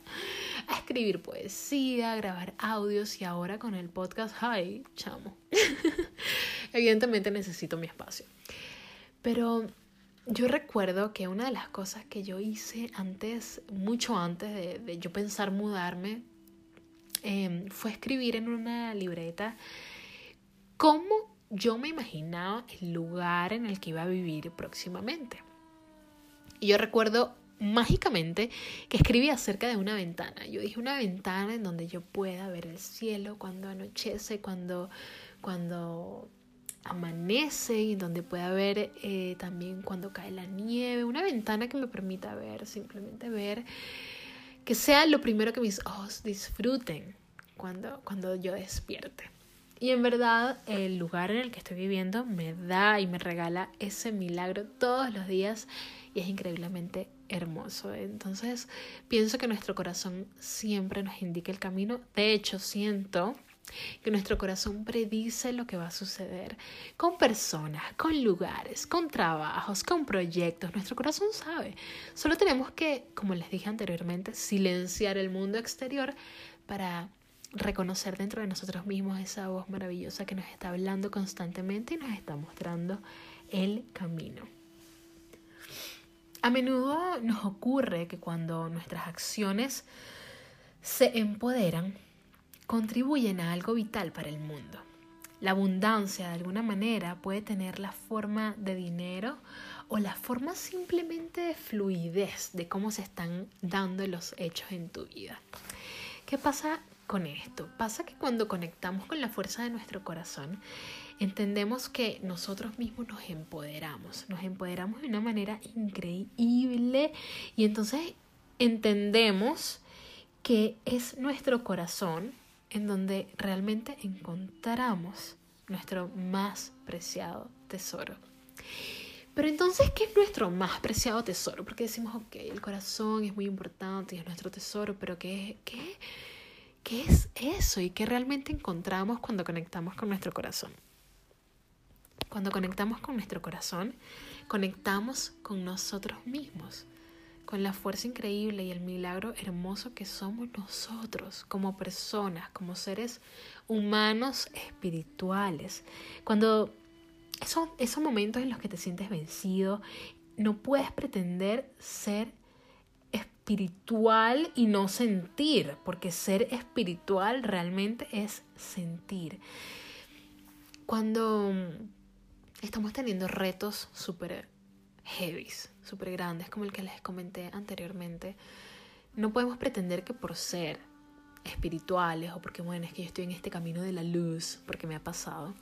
S1: a escribir poesía, a grabar audios y ahora con el podcast, ay, chamo, [LAUGHS] evidentemente necesito mi espacio. Pero yo recuerdo que una de las cosas que yo hice antes, mucho antes de, yo pensar mudarme, em, fue escribir en una libreta cómo yo me imaginaba el lugar en el que iba a vivir próximamente. Y yo recuerdo mágicamente que escribí acerca de una ventana. Yo dije una ventana en donde yo pueda ver el cielo cuando anochece, cuando, cuando amanece y donde pueda ver eh, también cuando cae la nieve, una ventana que me permita ver, simplemente ver, que sea lo primero que mis ojos disfruten cuando, cuando yo despierte. Y en verdad el lugar en el que estoy viviendo me da y me regala ese milagro todos los días y es increíblemente hermoso. Entonces pienso que nuestro corazón siempre nos indica el camino. De hecho, siento que nuestro corazón predice lo que va a suceder con personas, con lugares, con trabajos, con proyectos. Nuestro corazón sabe. Solo tenemos que, como les dije anteriormente, silenciar el mundo exterior para reconocer dentro de nosotros mismos esa voz maravillosa que nos está hablando constantemente y nos está mostrando el camino. A menudo nos ocurre que cuando nuestras acciones se empoderan, contribuyen a algo vital para el mundo. La abundancia de alguna manera puede tener la forma de dinero o la forma simplemente de fluidez de cómo se están dando los hechos en tu vida. ¿Qué pasa con esto? Pasa que cuando conectamos con la fuerza de nuestro corazón, entendemos que nosotros mismos nos empoderamos, nos empoderamos de una manera increíble y entonces entendemos que es nuestro corazón en donde realmente encontramos nuestro más preciado tesoro. Pero entonces, ¿qué es nuestro más preciado tesoro? Porque decimos, ok, el corazón es muy importante y es nuestro tesoro, pero ¿qué, qué, qué es eso? ¿Y qué realmente encontramos cuando conectamos con nuestro corazón? Cuando conectamos con nuestro corazón, conectamos con nosotros mismos con la fuerza increíble y el milagro hermoso que somos nosotros como personas, como seres humanos espirituales. Cuando esos, esos momentos en los que te sientes vencido, no puedes pretender ser espiritual y no sentir, porque ser espiritual realmente es sentir. Cuando estamos teniendo retos súper heavies, súper grandes, como el que les comenté anteriormente, no podemos pretender que por ser espirituales o porque, bueno, es que yo estoy en este camino de la luz, porque me ha pasado,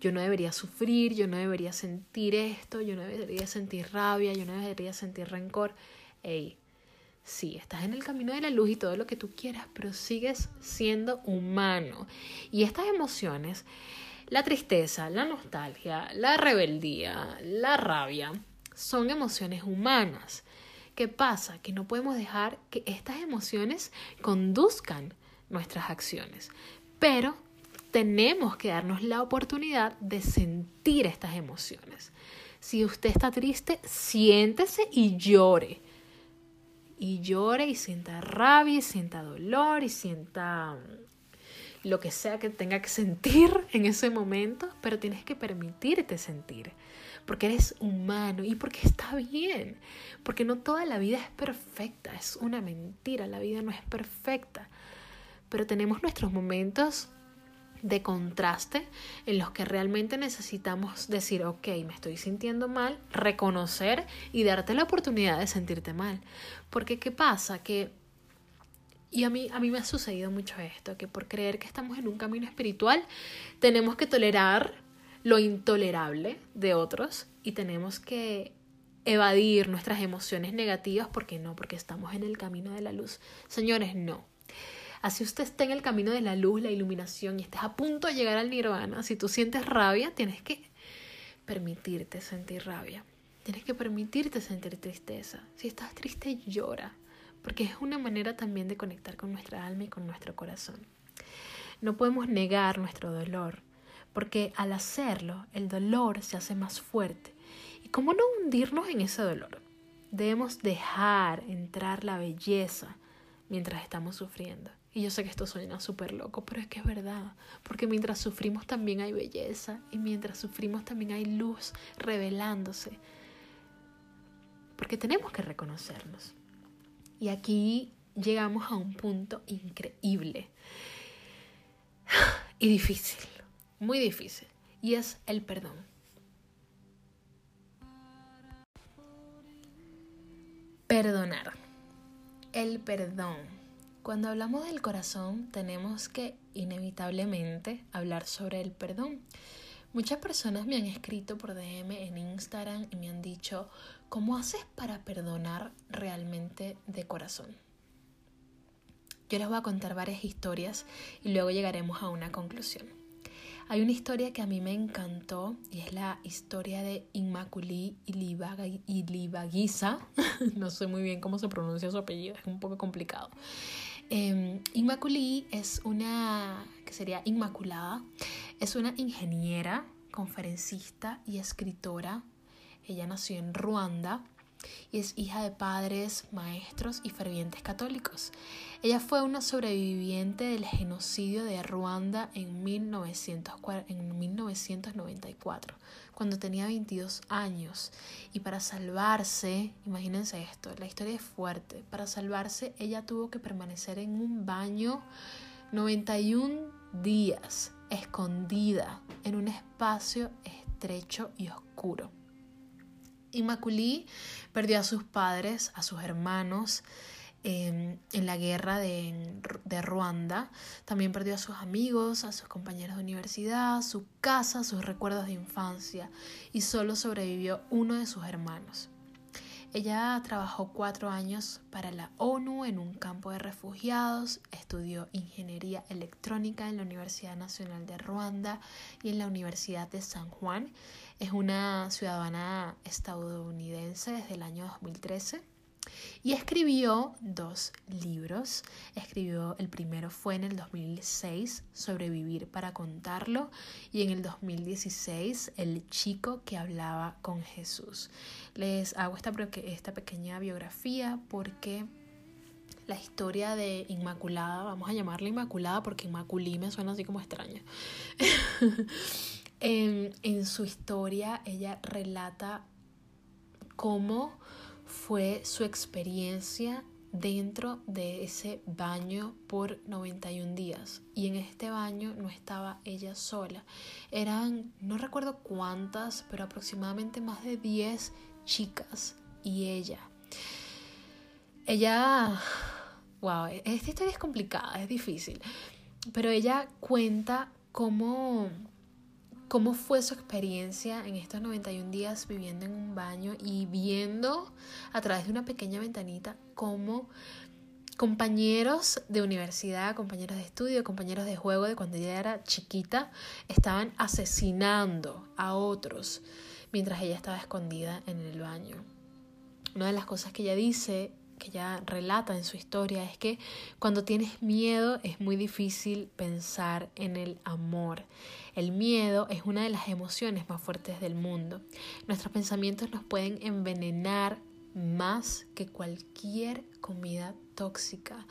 S1: yo no debería sufrir, yo no debería sentir esto, yo no debería sentir rabia, yo no debería sentir rencor. Ey, sí, estás en el camino de la luz y todo lo que tú quieras, pero sigues siendo humano. Y estas emociones, la tristeza, la nostalgia, la rebeldía, la rabia, son emociones humanas. ¿Qué pasa? Que no podemos dejar que estas emociones conduzcan nuestras acciones, pero tenemos que darnos la oportunidad de sentir estas emociones. Si usted está triste, siéntese y llore. Y llore y sienta rabia y sienta dolor y sienta lo que sea que tenga que sentir en ese momento, pero tienes que permitirte sentir, porque eres humano y porque está bien, porque no toda la vida es perfecta, es una mentira, la vida no es perfecta, pero tenemos nuestros momentos de contraste en los que realmente necesitamos decir, ok, me estoy sintiendo mal, reconocer y darte la oportunidad de sentirte mal. Porque ¿qué pasa? Que y a mí, a mí me ha sucedido mucho esto, que por creer que estamos en un camino espiritual, tenemos que tolerar lo intolerable de otros y tenemos que evadir nuestras emociones negativas porque no, porque estamos en el camino de la luz. Señores, no. Así usted esté en el camino de la luz, la iluminación y estés a punto de llegar al nirvana, si tú sientes rabia, tienes que permitirte sentir rabia. Tienes que permitirte sentir tristeza. Si estás triste, llora porque es una manera también de conectar con nuestra alma y con nuestro corazón. No podemos negar nuestro dolor, porque al hacerlo, el dolor se hace más fuerte. ¿Y cómo no hundirnos en ese dolor? Debemos dejar entrar la belleza mientras estamos sufriendo. Y yo sé que esto suena súper loco, pero es que es verdad, porque mientras sufrimos también hay belleza y mientras sufrimos también hay luz revelándose, porque tenemos que reconocernos. Y aquí llegamos a un punto increíble y difícil, muy difícil, y es el perdón. Perdonar. El perdón. Cuando hablamos del corazón tenemos que inevitablemente hablar sobre el perdón. Muchas personas me han escrito por DM en Instagram y me han dicho, ¿cómo haces para perdonar realmente de corazón? Yo les voy a contar varias historias y luego llegaremos a una conclusión. Hay una historia que a mí me encantó y es la historia de Inmaculí Ilibagiza. [LAUGHS] no sé muy bien cómo se pronuncia su apellido, es un poco complicado. Eh, Inmaculí es una, que sería Inmaculada, es una ingeniera, conferencista y escritora. Ella nació en Ruanda y es hija de padres, maestros y fervientes católicos. Ella fue una sobreviviente del genocidio de Ruanda en, 1994, cuando tenía 22 años. Y para salvarse, imagínense esto, la historia es fuerte, para salvarse ella tuvo que permanecer en un baño 91 días escondida en un espacio estrecho y oscuro. Inmaculí perdió a sus padres, a sus hermanos em, en la guerra de, de, Ruanda. También perdió a sus amigos, a sus compañeros de universidad, su casa, sus recuerdos de infancia y solo sobrevivió uno de sus hermanos. Ella trabajó cuatro años para la ONU en un campo de refugiados, estudió ingeniería electrónica en la Universidad Nacional de Ruanda y en la Universidad de San Juan. Es una ciudadana estadounidense desde el año 2013 y escribió dos libros. Escribió, el primero fue en el 2006, Sobrevivir para contarlo, y en el 2016, El chico que hablaba con Jesús. Les hago esta, esta pequeña biografía porque la historia de Inmaculada, vamos a llamarla Inmaculada porque Inmaculí me suena así como extraña. [LAUGHS] en, su historia ella relata cómo fue su experiencia dentro de ese baño por 91 días. Y en este baño no estaba ella sola. Eran, no recuerdo cuántas, pero aproximadamente más de 10 chicas y ella. Ella, wow, esta historia es complicada, es difícil. Pero ella cuenta cómo ¿Cómo fue su experiencia en estos 91 días viviendo en un baño y viendo a través de una pequeña ventanita cómo compañeros de universidad, compañeros de estudio, compañeros de juego de cuando ella era chiquita, estaban asesinando a otros mientras ella estaba escondida en el baño? Una de las cosas que ella dice que ella relata en su historia es que cuando tienes miedo es muy difícil pensar en el amor. El miedo es una de las emociones más fuertes del mundo. Nuestros pensamientos nos pueden envenenar más que cualquier comida tóxica,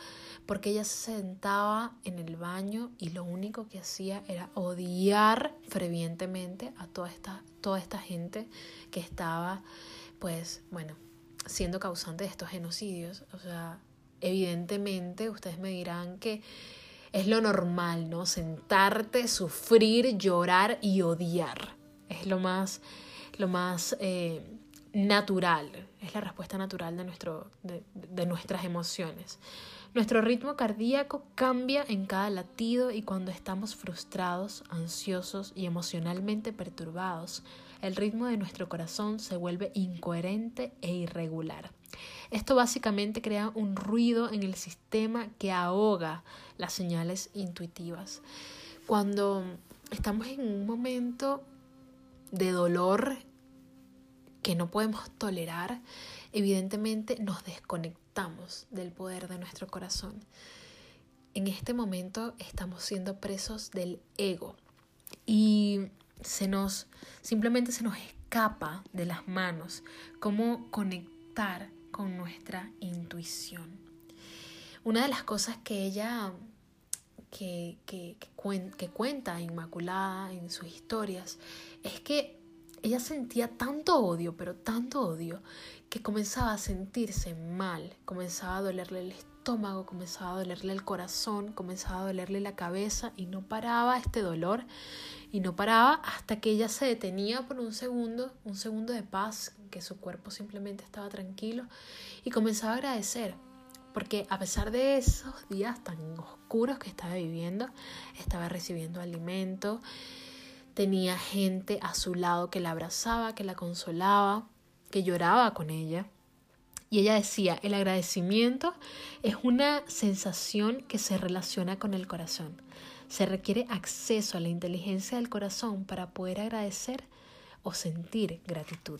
S1: porque ella se sentaba en el baño y lo único que hacía era odiar fervientemente a toda esta, toda esta gente que estaba, pues, bueno, siendo causante de estos genocidios. O sea, evidentemente ustedes me dirán que es lo normal, ¿no? Sentarte, sufrir, llorar y odiar. Es lo más, lo más eh, natural, es la respuesta natural de, nuestro, de, nuestras emociones. Nuestro ritmo cardíaco cambia en cada latido y cuando estamos frustrados, ansiosos y emocionalmente perturbados, el ritmo de nuestro corazón se vuelve incoherente e irregular. Esto básicamente crea un ruido en el sistema que ahoga las señales intuitivas. Cuando estamos en un momento de dolor que no podemos tolerar, evidentemente nos desconectamos del poder de nuestro corazón. En este momento estamos siendo presos del ego y se nos simplemente se nos escapa de las manos cómo conectar con nuestra intuición. Una de las cosas que ella que, que, que, cuenta Inmaculada en sus historias es que ella sentía tanto odio, pero tanto odio, que comenzaba a sentirse mal, comenzaba a dolerle el estómago, comenzaba a dolerle el corazón, comenzaba a dolerle la cabeza y no paraba este dolor y no paraba hasta que ella se detenía por un segundo, un segundo de paz, que su cuerpo simplemente estaba tranquilo y comenzaba a agradecer. Porque a pesar de esos días tan oscuros que estaba viviendo, estaba recibiendo alimento, tenía gente a su lado que la abrazaba, que la consolaba, que lloraba con ella. Y ella decía, el agradecimiento es una sensación que se relaciona con el corazón. Se requiere acceso a la inteligencia del corazón para poder agradecer o sentir gratitud.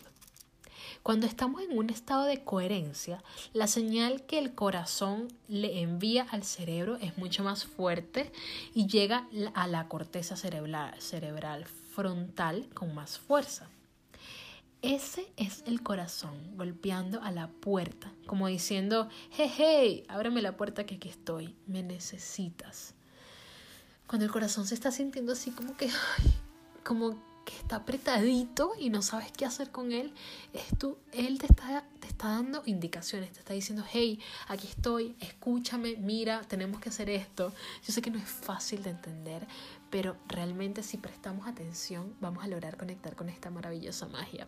S1: Cuando estamos en un estado de coherencia, la señal que el corazón le envía al cerebro es mucho más fuerte y llega a la corteza cerebral, frontal con más fuerza. Ese es el corazón golpeando a la puerta, como diciendo, hey, hey, ábreme la puerta que aquí estoy, me necesitas. Cuando el corazón se está sintiendo así como que, como que está apretadito y no sabes qué hacer con él, es tú, él te está, te está dando indicaciones, te está diciendo, hey, aquí estoy, escúchame, mira, tenemos que hacer esto. Yo sé que no es fácil de entender, pero realmente si prestamos atención vamos a lograr conectar con esta maravillosa magia.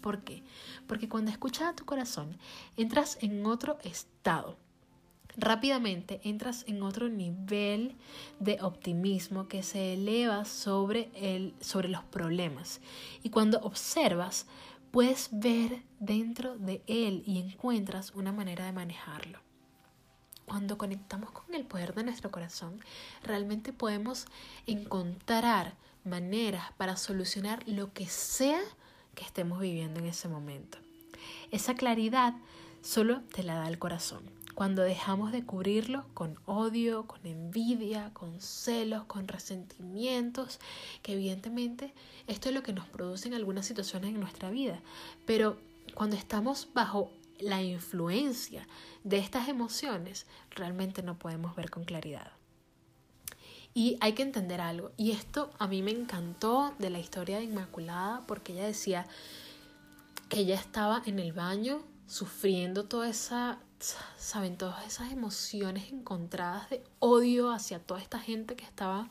S1: ¿Por qué? Porque cuando escuchas a tu corazón, entras en otro estado rápidamente entras en otro nivel de optimismo que se eleva sobre, el, sobre los problemas. Y cuando observas, puedes ver dentro de él y encuentras una manera de manejarlo. Cuando conectamos con el poder de nuestro corazón, realmente podemos encontrar maneras para solucionar lo que sea que estemos viviendo en ese momento. Esa claridad solo te la da el corazón cuando dejamos de cubrirlo con odio, con envidia, con celos, con resentimientos, que evidentemente esto es lo que nos produce en algunas situaciones en nuestra vida. Pero cuando estamos bajo la influencia de estas emociones, realmente no podemos ver con claridad. Y hay que entender algo, y esto a mí me encantó de la historia de Inmaculada, porque ella decía que ella estaba en el baño sufriendo toda esa saben, todas esas emociones encontradas de odio hacia toda esta gente que estaba,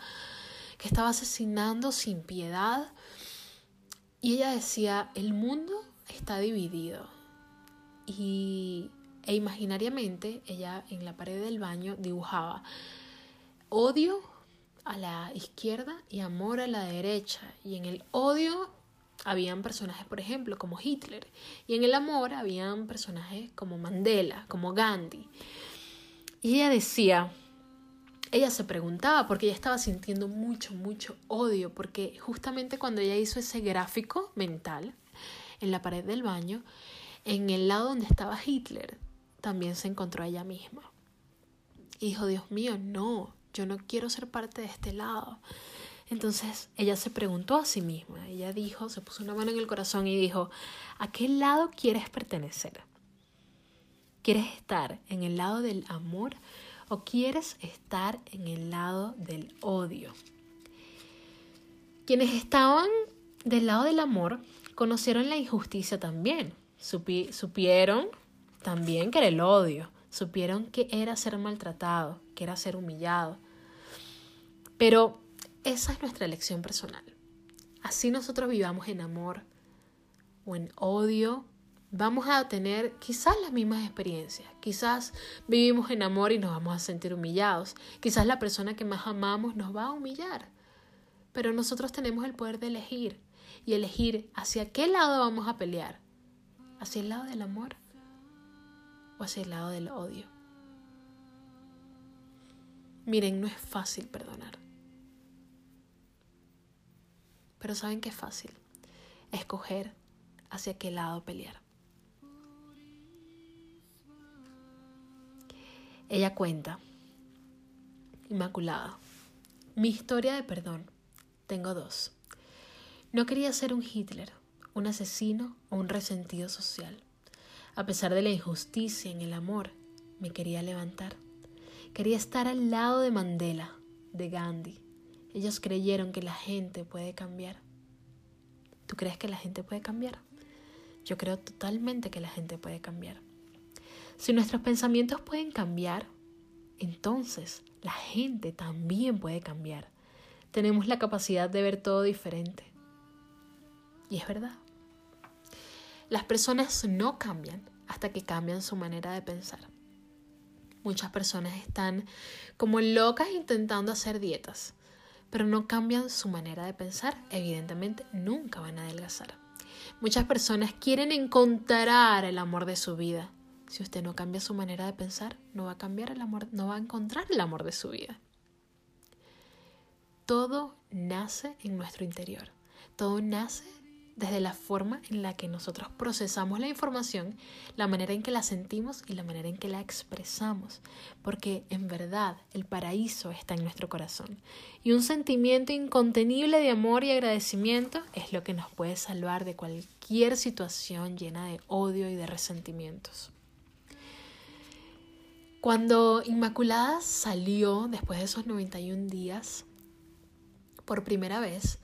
S1: que estaba asesinando sin piedad. Y ella decía, el mundo está dividido. Y, e imaginariamente ella en la pared del baño dibujaba odio a la izquierda y amor a la derecha. Y en el odio habían personajes, por ejemplo, como Hitler, y en el amor habían personajes como Mandela, como Gandhi. Y ella decía, ella se preguntaba, porque ella estaba sintiendo mucho, mucho odio, porque justamente cuando ella hizo ese gráfico mental en la pared del baño, en el lado donde estaba Hitler, también se encontró a ella misma. Y dijo, Dios mío, no, yo no quiero ser parte de este lado. Entonces ella se preguntó a sí misma, ella dijo, se puso una mano en el corazón y dijo, ¿a qué lado quieres pertenecer? ¿Quieres estar en el lado del amor o quieres estar en el lado del odio? Quienes estaban del lado del amor conocieron la injusticia también. supieron también que era el odio. Supieron que era ser maltratado, que era ser humillado. Pero esa es nuestra elección personal. Así nosotros vivamos en amor o en odio, vamos a tener quizás las mismas experiencias. Quizás vivimos en amor y nos vamos a sentir humillados. Quizás la persona que más amamos nos va a humillar. Pero nosotros tenemos el poder de elegir y elegir hacia qué lado vamos a pelear. ¿Hacia el lado del amor o hacia el lado del odio? Miren, no es fácil perdonar. Pero ¿saben qué es fácil? Escoger hacia qué lado pelear. Ella cuenta, Inmaculada, mi historia de perdón, tengo dos. No quería ser un Hitler, un asesino o un resentido social. A pesar de la injusticia en el amor, me quería levantar. Quería estar al lado de Mandela, de Gandhi. Ellos creyeron que la gente puede cambiar. ¿Tú crees que la gente puede cambiar? Yo creo totalmente que la gente puede cambiar. Si nuestros pensamientos pueden cambiar, entonces la gente también puede cambiar. Tenemos la capacidad de ver todo diferente. Y es verdad. Las personas no cambian hasta que cambian su manera de pensar. Muchas personas están como locas intentando hacer dietas, pero no cambian su manera de pensar. Evidentemente nunca van a adelgazar. Muchas personas quieren encontrar el amor de su vida, si usted no cambia su manera de pensar, no va a cambiar el amor, no va a encontrar el amor de su vida. Todo nace en nuestro interior. Todo nace desde la forma en la que nosotros procesamos la información, la manera en que la sentimos y la manera en que la expresamos. Porque en verdad el paraíso está en nuestro corazón. Y un sentimiento incontenible de amor y agradecimiento es lo que nos puede salvar de cualquier situación llena de odio y de resentimientos. Cuando Inmaculada salió después de esos 91 días, por primera vez,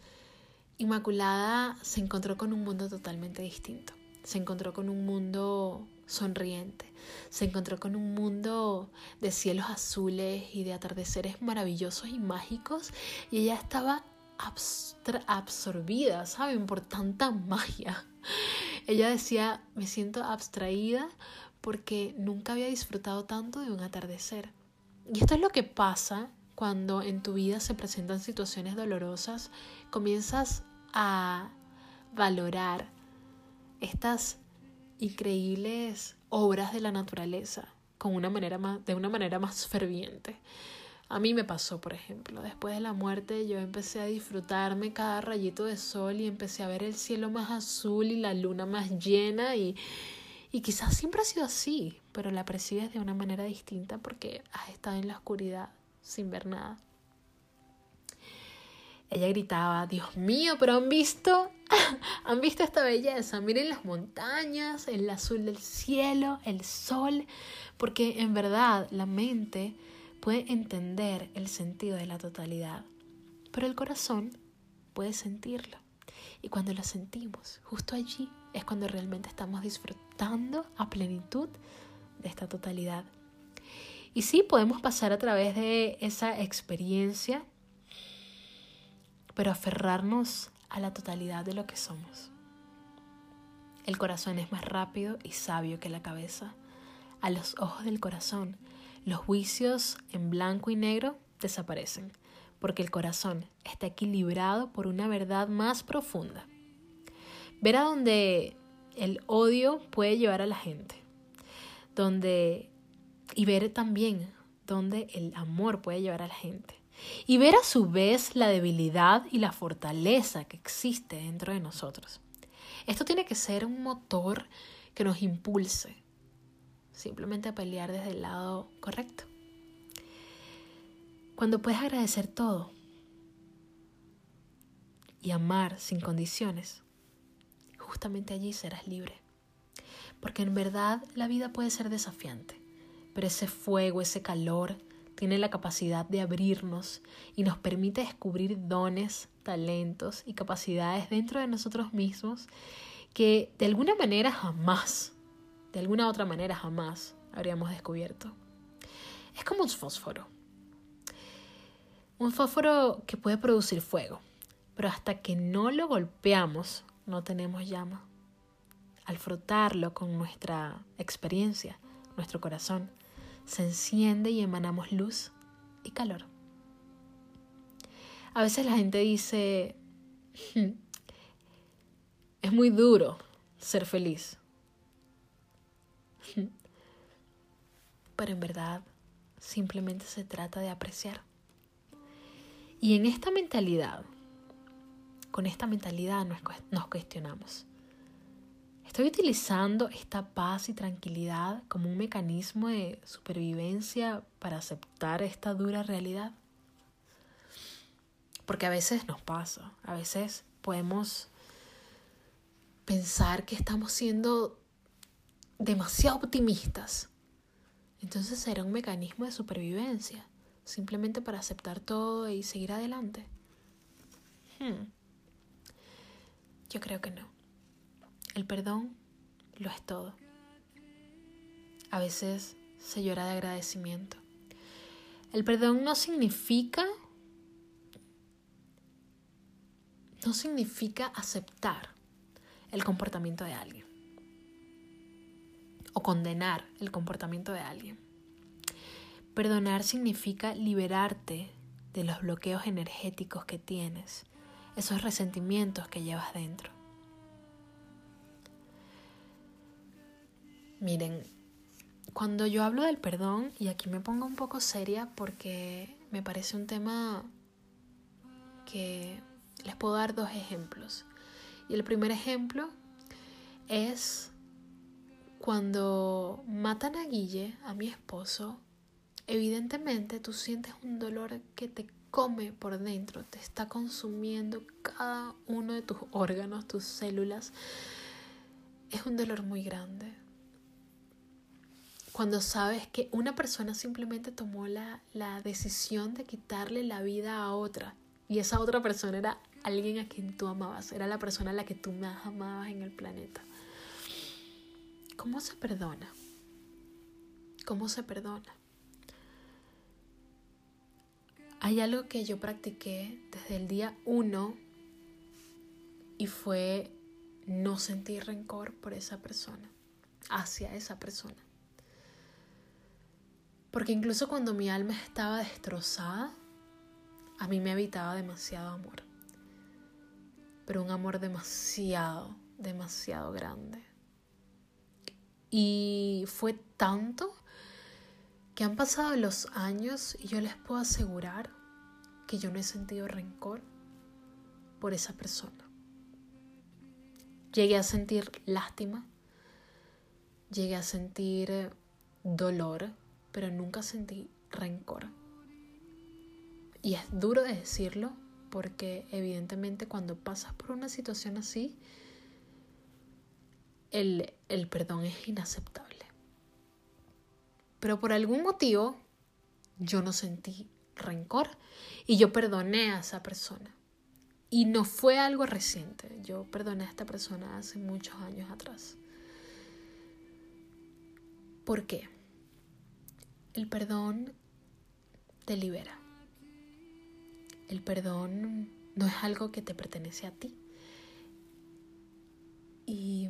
S1: Inmaculada se encontró con un mundo totalmente distinto. Se encontró con un mundo sonriente. Se encontró con un mundo de cielos azules y de atardeceres maravillosos y mágicos. Y ella estaba absorbida, ¿saben? Por tanta magia. Ella decía, me siento abstraída porque nunca había disfrutado tanto de un atardecer. Y esto es lo que pasa cuando en tu vida se presentan situaciones dolorosas, comienzas a valorar estas increíbles obras de la naturaleza con una manera más, de una manera más ferviente. A mí me pasó, por ejemplo, después de la muerte yo empecé a disfrutarme cada rayito de sol y empecé a ver el cielo más azul y la luna más llena y, y quizás siempre ha sido así, pero la percibes de una manera distinta porque has estado en la oscuridad sin ver nada. Ella gritaba, Dios mío, pero han visto, [LAUGHS] han visto esta belleza, miren las montañas, el azul del cielo, el sol, porque en verdad la mente puede entender el sentido de la totalidad, pero el corazón puede sentirlo. Y cuando lo sentimos, justo allí es cuando realmente estamos disfrutando a plenitud de esta totalidad. Y sí, podemos pasar a través de esa experiencia, pero aferrarnos a la totalidad de lo que somos. El corazón es más rápido y sabio que la cabeza. A los ojos del corazón, los juicios en blanco y negro desaparecen, porque el corazón está equilibrado por una verdad más profunda. Ver a donde el odio puede llevar a la gente, donde y ver también donde el amor puede llevar a la gente. Y ver a su vez la debilidad y la fortaleza que existe dentro de nosotros. Esto tiene que ser un motor que nos impulse simplemente a pelear desde el lado correcto. Cuando puedes agradecer todo y amar sin condiciones, justamente allí serás libre. Porque en verdad la vida puede ser desafiante, pero ese fuego, ese calor, tiene la capacidad de abrirnos y nos permite descubrir dones, talentos y capacidades dentro de nosotros mismos que de alguna manera jamás, de alguna otra manera jamás habríamos descubierto. Es como un fósforo. Un fósforo que puede producir fuego, pero hasta que no lo golpeamos no tenemos llama. Al frotarlo con nuestra experiencia, nuestro corazón, se enciende y emanamos luz y calor. A veces la gente dice, hmm, es muy duro ser feliz. Hmm. Pero en verdad simplemente se trata de apreciar. Y en esta mentalidad, con esta mentalidad nos cuestionamos. ¿Estoy utilizando esta paz y tranquilidad como un mecanismo de supervivencia para aceptar esta dura realidad? Porque a veces nos pasa, a veces podemos pensar que estamos siendo demasiado optimistas. Entonces será un mecanismo de supervivencia, simplemente para aceptar todo y seguir adelante. Hmm. Yo creo que no. El perdón lo es todo. A veces se llora de agradecimiento. El perdón no significa no significa aceptar el comportamiento de alguien o condenar el comportamiento de alguien. Perdonar significa liberarte de los bloqueos energéticos que tienes, esos resentimientos que llevas dentro. Miren, cuando yo hablo del perdón, y aquí me pongo un poco seria porque me parece un tema que les puedo dar dos ejemplos. Y el primer ejemplo es cuando matan a Guille, a mi esposo, evidentemente tú sientes un dolor que te come por dentro, te está consumiendo cada uno de tus órganos, tus células. Es un dolor muy grande cuando sabes que una persona simplemente tomó la, la decisión de quitarle la vida a otra y esa otra persona era alguien a quien tú amabas, era la persona a la que tú más amabas en el planeta. ¿Cómo se perdona? ¿Cómo se perdona? Hay algo que yo practiqué desde el día uno y fue no sentir rencor por esa persona, hacia esa persona. Porque incluso cuando mi alma estaba destrozada, a mí me habitaba demasiado amor. Pero un amor demasiado, demasiado grande. Y fue tanto que han pasado los años y yo les puedo asegurar que yo no he sentido rencor por esa persona. Llegué a sentir lástima, llegué a sentir dolor pero nunca sentí rencor. Y es duro de decirlo porque evidentemente cuando pasas por una situación así, el, el perdón es inaceptable. Pero por algún motivo yo no sentí rencor y yo perdoné a esa persona. Y no fue algo reciente, yo perdoné a esta persona hace muchos años atrás. ¿Por qué? El perdón te libera. El perdón no es algo que te pertenece a ti. Y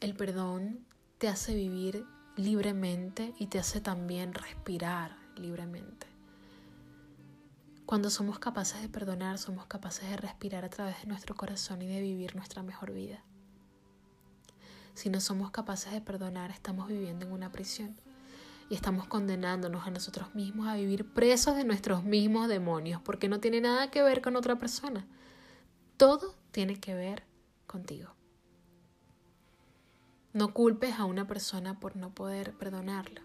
S1: el perdón te hace vivir libremente y te hace también respirar libremente. Cuando somos capaces de perdonar, somos capaces de respirar a través de nuestro corazón y de vivir nuestra mejor vida. Si no somos capaces de perdonar, estamos viviendo en una prisión y estamos condenándonos a nosotros mismos a vivir presos de nuestros mismos demonios, porque no tiene nada que ver con otra persona. Todo tiene que ver contigo. No culpes a una persona por no poder perdonarla.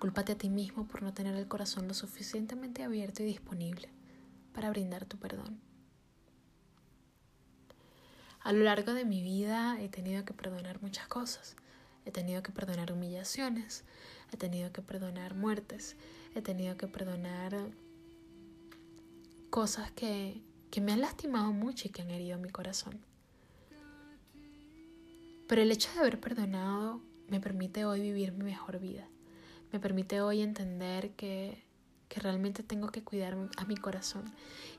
S1: Cúlpate a ti mismo por no tener el corazón lo suficientemente abierto y disponible para brindar tu perdón. A lo largo de mi vida he tenido que perdonar muchas cosas He tenido que perdonar humillaciones, he tenido que perdonar muertes, he tenido que perdonar cosas que, que me han lastimado mucho y que han herido mi corazón. Pero el hecho de haber perdonado me permite hoy vivir mi mejor vida. Me permite hoy entender que que realmente tengo que cuidar a mi corazón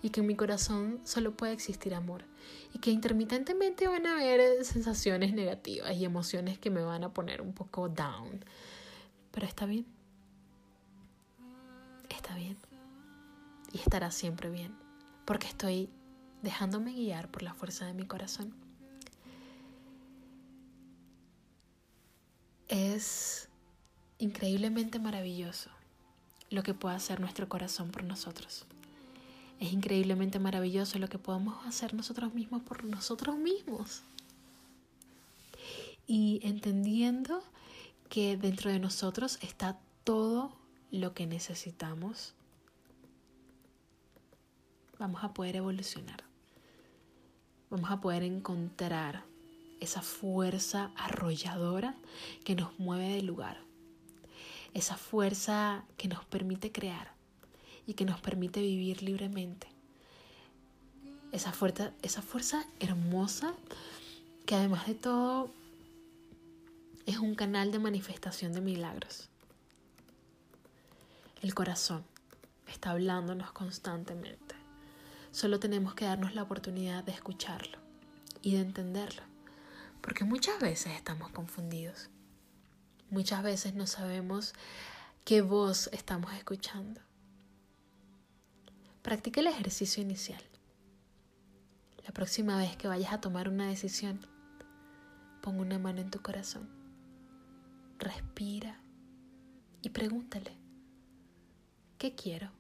S1: y que en mi corazón solo puede existir amor y que intermitentemente van a haber sensaciones negativas y emociones que me van a poner un poco down. Pero está bien. Está bien. Y estará siempre bien. Porque estoy dejándome guiar por la fuerza de mi corazón. Es increíblemente maravilloso lo que puede hacer nuestro corazón por nosotros. Es increíblemente maravilloso lo que podemos hacer nosotros mismos por nosotros mismos. Y entendiendo que dentro de nosotros está todo lo que necesitamos, vamos a poder evolucionar. Vamos a poder encontrar esa fuerza arrolladora que nos mueve del lugar esa fuerza que nos permite crear y que nos permite vivir libremente. Esa fuerza, esa fuerza hermosa que además de todo es un canal de manifestación de milagros. El corazón está hablándonos constantemente. Solo tenemos que darnos la oportunidad de escucharlo y de entenderlo, porque muchas veces estamos confundidos. Muchas veces no sabemos qué voz estamos escuchando. Practica el ejercicio inicial. La próxima vez que vayas a tomar una decisión, pon una mano en tu corazón. Respira y pregúntale, ¿qué quiero?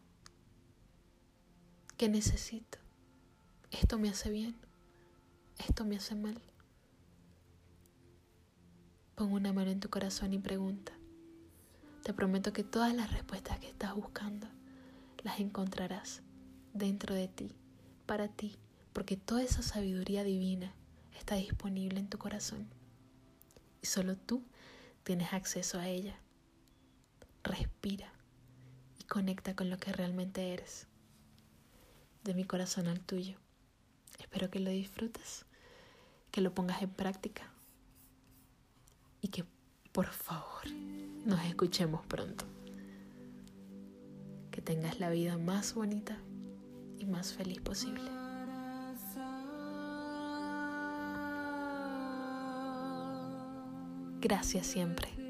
S1: ¿Qué necesito? ¿Esto me hace bien? ¿Esto me hace mal? Pon una mano en tu corazón y pregunta. Te prometo que todas las respuestas que estás buscando las encontrarás dentro de ti, para ti, porque toda esa sabiduría divina está disponible en tu corazón. Y solo tú tienes acceso a ella. Respira y conecta con lo que realmente eres. De mi corazón al tuyo. Espero que lo disfrutes, que lo pongas en práctica y que por favor nos escuchemos pronto. Que tengas la vida más bonita y más feliz posible. Gracias siempre.